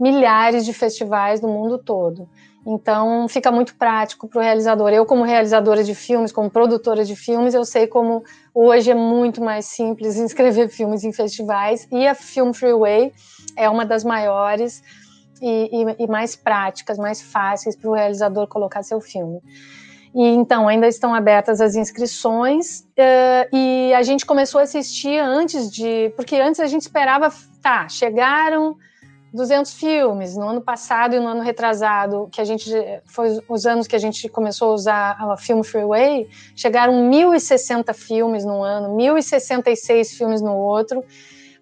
milhares de festivais do mundo todo. Então, fica muito prático para o realizador. Eu, como realizadora de filmes, como produtora de filmes, eu sei como hoje é muito mais simples *laughs* inscrever filmes em festivais. E a Film Freeway é uma das maiores e, e, e mais práticas, mais fáceis para o realizador colocar seu filme. E então ainda estão abertas as inscrições uh, e a gente começou a assistir antes de, porque antes a gente esperava, tá, chegaram 200 filmes no ano passado e no ano retrasado, que a gente foi os anos que a gente começou a usar a Film Freeway, chegaram 1060 filmes no ano, 1066 filmes no outro,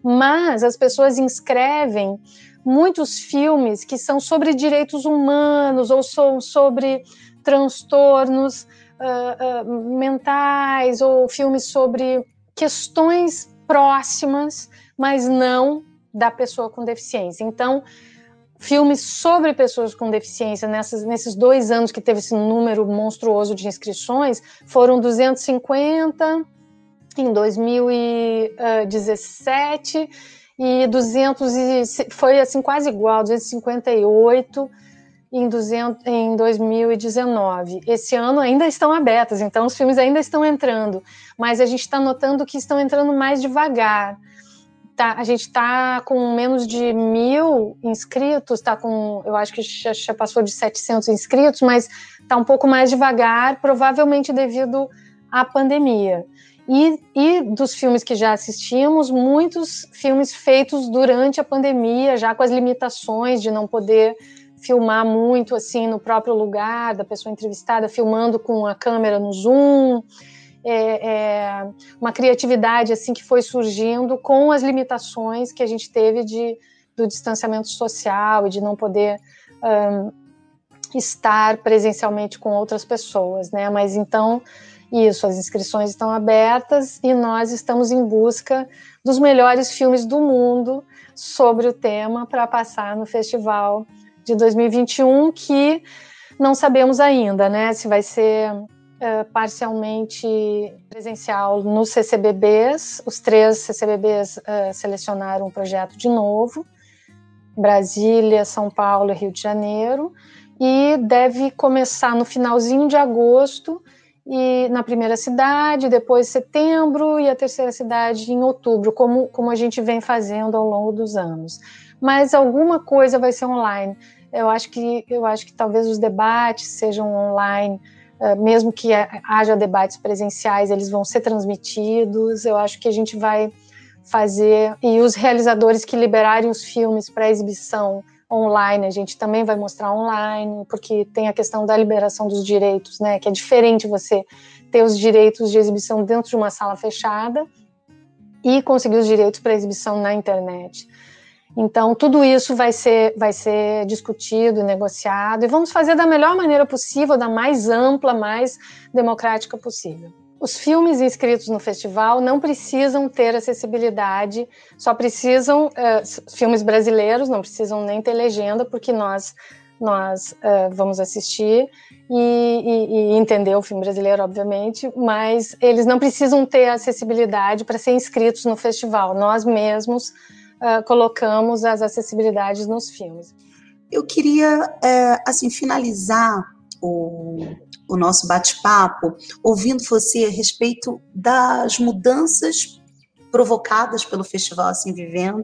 mas as pessoas inscrevem muitos filmes que são sobre direitos humanos ou são sobre transtornos uh, uh, mentais ou filmes sobre questões próximas, mas não da pessoa com deficiência. Então, filmes sobre pessoas com deficiência nessas, nesses dois anos que teve esse número monstruoso de inscrições foram 250 em 2017 e 200 e foi assim quase igual 258 em, 200, em 2019. Esse ano ainda estão abertas, então os filmes ainda estão entrando, mas a gente está notando que estão entrando mais devagar tá, a gente está com menos de mil inscritos, está com, eu acho que já, já, passou de 700 inscritos, mas está um pouco mais devagar, provavelmente devido à pandemia. E, e, dos filmes que já assistimos, muitos filmes feitos durante a pandemia, já com as limitações de não poder filmar muito assim no próprio lugar da pessoa entrevistada, filmando com a câmera no zoom é, é, uma criatividade assim que foi surgindo com as limitações que a gente teve de, do distanciamento social e de não poder um, estar presencialmente com outras pessoas, né? Mas então isso, as inscrições estão abertas e nós estamos em busca dos melhores filmes do mundo sobre o tema para passar no festival de 2021 que não sabemos ainda, né? Se vai ser uh, parcialmente presencial nos CCBBs. Os três CCBBs uh, eh, selecionaram um projeto de novo, Brasília, São Paulo e Rio de Janeiro, e deve começar no finalzinho de agosto e na primeira cidade, depois setembro e a terceira cidade em outubro, como, como a gente vem fazendo ao longo dos anos. Mas alguma coisa vai ser online. Eu acho que eu acho que talvez os debates sejam online mesmo que haja debates presenciais, eles vão ser transmitidos. Eu acho que a gente vai fazer e os realizadores que liberarem os filmes para exibição online, a gente também vai mostrar online, porque tem a questão da liberação dos direitos, né? Que é diferente você ter os direitos de exibição dentro de uma sala fechada e conseguir os direitos para exibição na internet. Então, tudo isso vai ser, vai ser discutido e negociado, e vamos fazer da melhor maneira possível, da mais ampla, mais democrática possível. Os filmes inscritos no festival não precisam ter acessibilidade, só precisam, uh, filmes brasileiros não precisam nem ter legenda, porque nós, nós uh, vamos assistir e, e, e, entender o filme brasileiro, obviamente, mas eles não precisam ter acessibilidade para ser inscritos no festival. Nós mesmos uh, colocamos as acessibilidades nos filmes. Eu queria, é, assim, finalizar o, o nosso bate-papo ouvindo você a respeito das mudanças provocadas pelo festival Assim Vivendo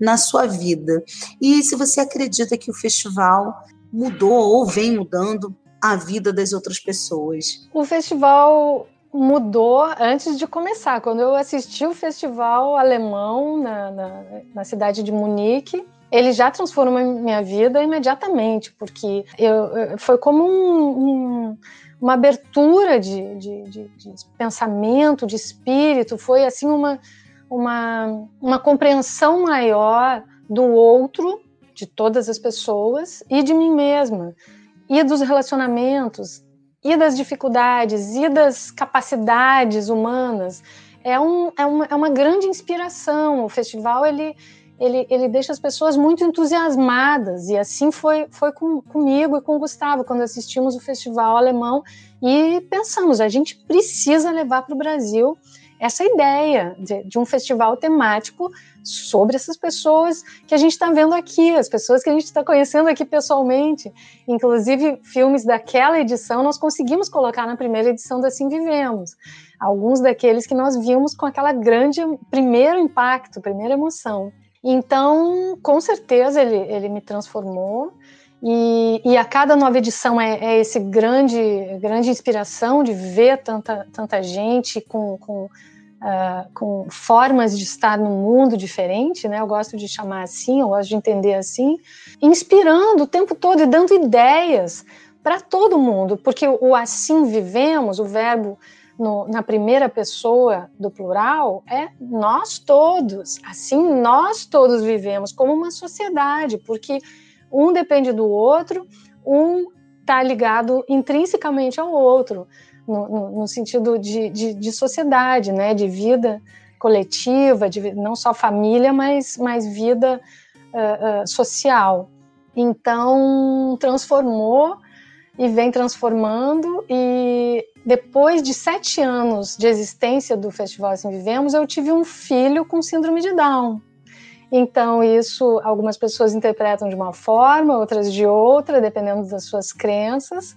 na sua vida. E se você acredita que o festival mudou ou vem mudando a vida das outras pessoas? O festival mudou antes de começar. Quando eu assisti o festival alemão na, na, na cidade de Munique, ele já transformou minha vida imediatamente, porque eu, foi como um, um, uma abertura de, de, de, de, pensamento, de espírito, foi assim uma, uma, uma compreensão maior do outro, de todas as pessoas e de mim mesma, e dos relacionamentos, e das dificuldades, e das capacidades humanas. É, um, é, uma, é uma grande inspiração. O festival ele, ele, ele deixa as pessoas muito entusiasmadas, e assim foi, foi com, comigo e com o Gustavo, quando assistimos o festival alemão, e pensamos, a gente precisa levar para o Brasil essa ideia de, de, um festival temático sobre essas pessoas que a gente está vendo aqui, as pessoas que a gente está conhecendo aqui pessoalmente. Inclusive, filmes daquela edição nós conseguimos colocar na primeira edição da Assim Vivemos. Alguns daqueles que nós vimos com aquela grande primeiro impacto, primeira emoção. Então, com certeza, ele, ele me transformou. E, e, a cada nova edição é, é esse grande, grande inspiração de ver tanta, tanta gente com, com, uh, com formas de estar no mundo diferente, né? Eu gosto de chamar assim, eu gosto de entender assim, inspirando o tempo todo e dando ideias para todo mundo, porque o assim vivemos, o verbo no, na primeira pessoa do plural é nós todos, assim nós todos vivemos como uma sociedade, porque um depende do outro, um está ligado intrinsecamente ao outro, no, no, no sentido de, de, de, sociedade, né, de vida coletiva, de não só família, mas, mas vida uh, uh, social. Então, transformou e vem transformando, e depois de sete anos de existência do Festival Assim Vivemos, eu tive um filho com síndrome de Down. Então, isso algumas pessoas interpretam de uma forma, outras de outra, dependendo das suas crenças,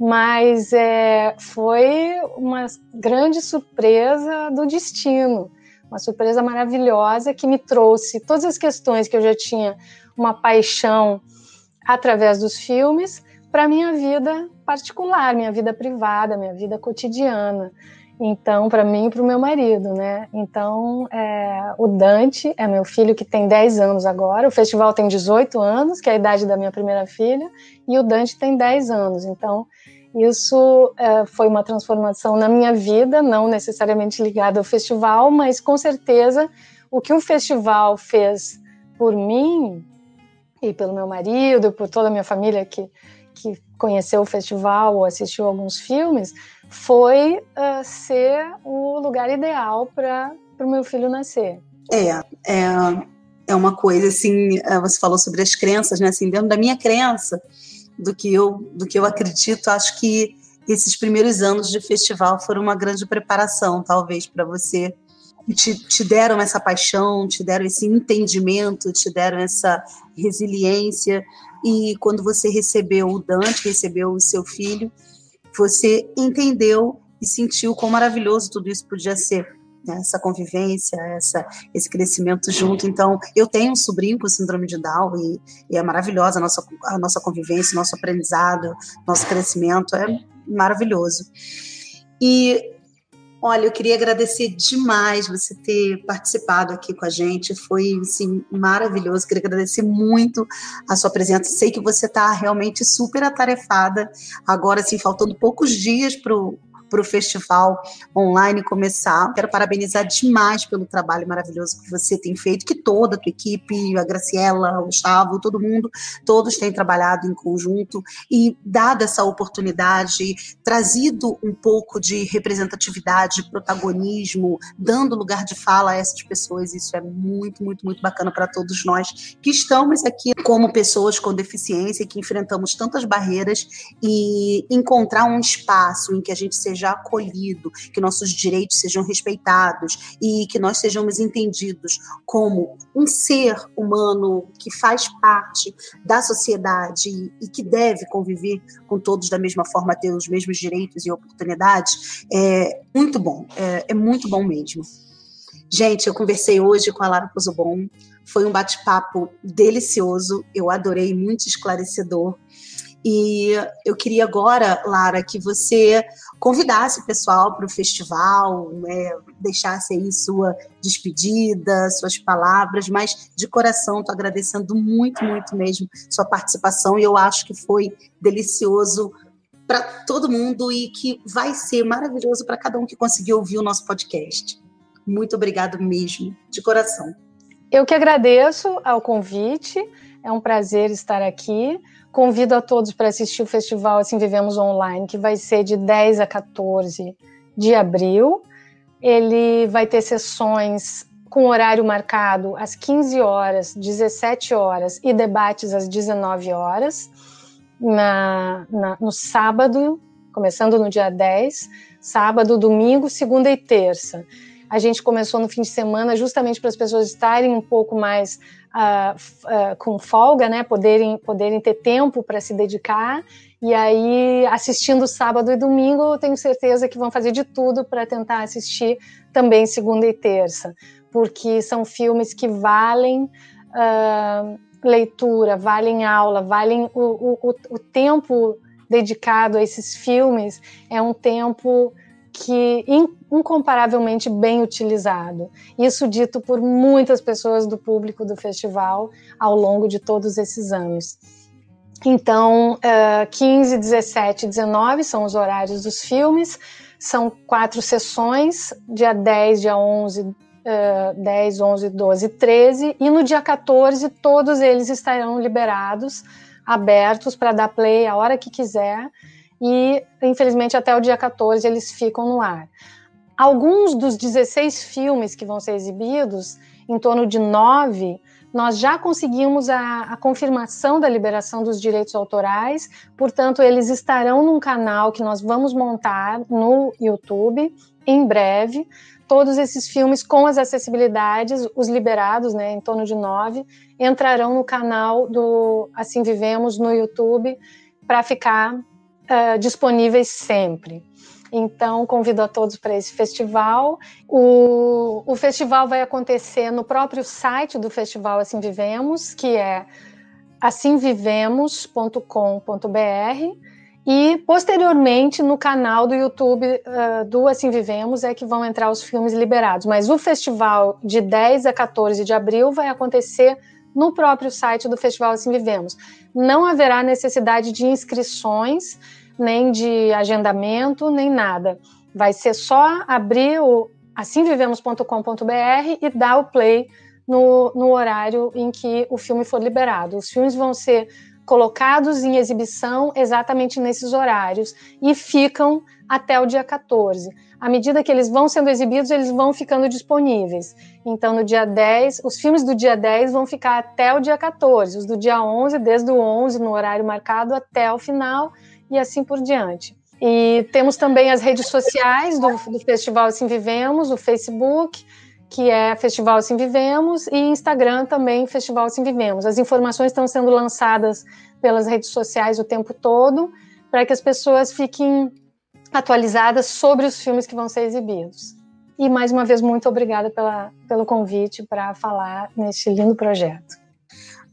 mas é, foi uma grande surpresa do destino, uma surpresa maravilhosa que me trouxe todas as questões que eu já tinha uma paixão através dos filmes para minha vida particular, minha vida privada, minha vida cotidiana. Então, para mim e para o meu marido, né? Então, é, o Dante é meu filho que tem 10 anos agora, o festival tem 18 anos, que é a idade da minha primeira filha, e o Dante tem 10 anos. Então, isso é, foi uma transformação na minha vida, não necessariamente ligada ao festival, mas com certeza o que o festival fez por mim e pelo meu marido, por toda a minha família que, que conheceu o festival ou assistiu alguns filmes, foi uh, ser o lugar ideal para o meu filho nascer. É, é, é uma coisa assim, é, você falou sobre as crenças, né? Assim, dentro da minha crença, do que eu, do que eu acredito, acho que esses primeiros anos de festival foram uma grande preparação, talvez, para você. Te, te deram essa paixão, te deram esse entendimento, te deram essa resiliência. E quando você recebeu o Dante, recebeu o seu filho, você entendeu e sentiu quão maravilhoso tudo isso podia ser. Né? Essa convivência, essa, esse crescimento junto. Então, eu tenho um sobrinho com síndrome de Down e, e é maravilhosa a nossa, a nossa convivência, nosso aprendizado, nosso crescimento, é maravilhoso. E Olha, eu queria agradecer demais você ter participado aqui com a gente, foi assim, maravilhoso. Queria agradecer muito a sua presença. Sei que você está realmente super atarefada. Agora, assim, faltando poucos dias para o para o festival online começar. Quero parabenizar demais pelo trabalho maravilhoso que você tem feito, que toda a tua equipe, a Graciela, o Gustavo, todo mundo, todos têm trabalhado em conjunto e dado essa oportunidade, trazido um pouco de representatividade, protagonismo, dando lugar de fala a essas pessoas. Isso é muito, muito, muito bacana para todos nós que estamos aqui como pessoas com deficiência, que enfrentamos tantas barreiras e encontrar um espaço em que a gente seja seja acolhido, que nossos direitos sejam respeitados e que nós sejamos entendidos como um ser humano que faz parte da sociedade e que deve conviver com todos da mesma forma, ter os mesmos direitos e oportunidades, é muito bom, é, é muito bom mesmo. Gente, eu conversei hoje com a Lara Pozobon, foi um bate-papo delicioso, eu adorei, muito esclarecedor. E eu queria agora, Lara, que você convidasse o pessoal para o festival, né, deixasse aí sua despedida, suas palavras, mas de coração estou agradecendo muito, muito mesmo sua participação e eu acho que foi delicioso para todo mundo e que vai ser maravilhoso para cada um que conseguiu ouvir o nosso podcast. Muito obrigado mesmo, de coração. Eu que agradeço ao convite, é um prazer estar aqui. Convido a todos para assistir o festival Assim Vivemos Online, que vai ser de 10 a 14 de abril. Ele vai ter sessões com horário marcado às 15 horas, 17 horas e debates às 19 horas, na, na, no sábado, começando no dia 10, sábado, domingo, segunda e terça. A gente começou no fim de semana justamente para as pessoas estarem um pouco mais uh, uh, com folga, né? Poderem, poderem ter tempo para se dedicar. E aí, assistindo sábado e domingo, tenho certeza que vão fazer de tudo para tentar assistir também segunda e terça, porque são filmes que valem uh, leitura, valem aula, valem o, o, o tempo dedicado a esses filmes é um tempo que incomparavelmente bem utilizado. Isso dito por muitas pessoas do público do festival ao longo de todos esses anos. Então, uh, 15, 17 19 são os horários dos filmes, são quatro sessões, dia 10, dia 11, uh, 10, 11, 12, 13, e no dia 14 todos eles estarão liberados, abertos para dar play a hora que quiser, e infelizmente até o dia 14 eles ficam no ar. Alguns dos 16 filmes que vão ser exibidos, em torno de nove, nós já conseguimos a, a, confirmação da liberação dos direitos autorais, portanto, eles estarão num canal que nós vamos montar no YouTube em breve. Todos esses filmes com as acessibilidades, os liberados, né, em torno de nove, entrarão no canal do Assim Vivemos no YouTube para ficar uh, disponíveis sempre. Então, convido a todos para esse festival. O, o festival vai acontecer no próprio site do Festival Assim Vivemos, que é assimvivemos.com.br e posteriormente no canal do YouTube uh, do Assim Vivemos é que vão entrar os filmes liberados. Mas o festival de 10 a 14 de abril vai acontecer no próprio site do Festival Assim Vivemos. Não haverá necessidade de inscrições, nem de agendamento, nem nada. Vai ser só abrir o assimvivemos.com.br e dar o play no, no horário em que o filme for liberado. Os filmes vão ser colocados em exibição exatamente nesses horários e ficam até o dia 14 à medida que eles vão sendo exibidos, eles vão ficando disponíveis. Então, no dia 10, os filmes do dia 10 vão ficar até o dia 14, os do dia 11, desde o 11, no horário marcado, até o final, e assim por diante. E temos também as redes sociais do, do Festival Assim Vivemos, o Facebook, que é Festival Assim Vivemos, e Instagram também, Festival Assim Vivemos. As informações estão sendo lançadas pelas redes sociais o tempo todo, para que as pessoas fiquem atualizadas sobre os filmes que vão ser exibidos. E mais uma vez, muito obrigada pela, pelo convite para falar neste lindo projeto.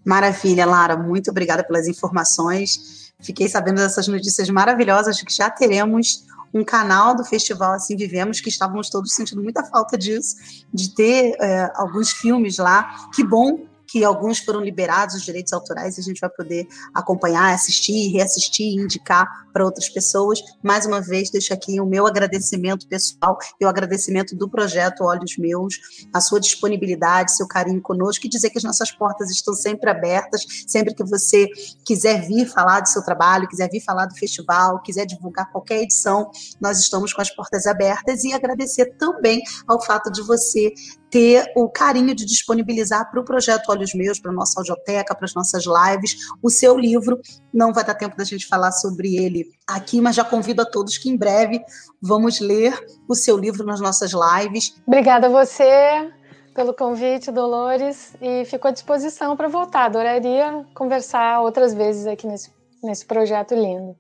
Maravilha, Lara, muito obrigada pelas informações. Fiquei sabendo dessas notícias maravilhosas de que já teremos um canal do festival Assim Vivemos, que estávamos todos sentindo muita falta disso, de ter é, alguns filmes lá. Que bom que alguns foram liberados os direitos autorais e a gente vai poder acompanhar, assistir, reassistir e indicar para outras pessoas. Mais uma vez, deixo aqui o meu agradecimento pessoal e o agradecimento do projeto Olhos Meus, a sua disponibilidade, seu carinho conosco e dizer que as nossas portas estão sempre abertas, sempre que você quiser vir falar do seu trabalho, quiser vir falar do festival, quiser divulgar qualquer edição, nós estamos com as portas abertas e agradecer também ao fato de você ter o carinho de disponibilizar para o projeto Olhos Meus, para a nossa audioteca, para as nossas lives, o seu livro. Não vai dar tempo da gente falar sobre ele aqui, mas já convido a todos que em breve vamos ler o seu livro nas nossas lives. Obrigada a você pelo convite, Dolores, e fico à disposição para voltar. Adoraria conversar outras vezes aqui nesse, nesse projeto lindo.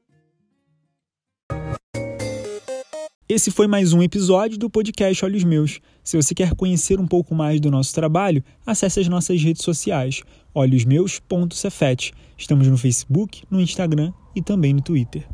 Esse foi mais um episódio do podcast Olhos Meus. Se você quer conhecer um pouco mais do nosso trabalho, acesse as nossas redes sociais, olhosmeus.cefet. Estamos no Facebook, no Instagram e também no Twitter.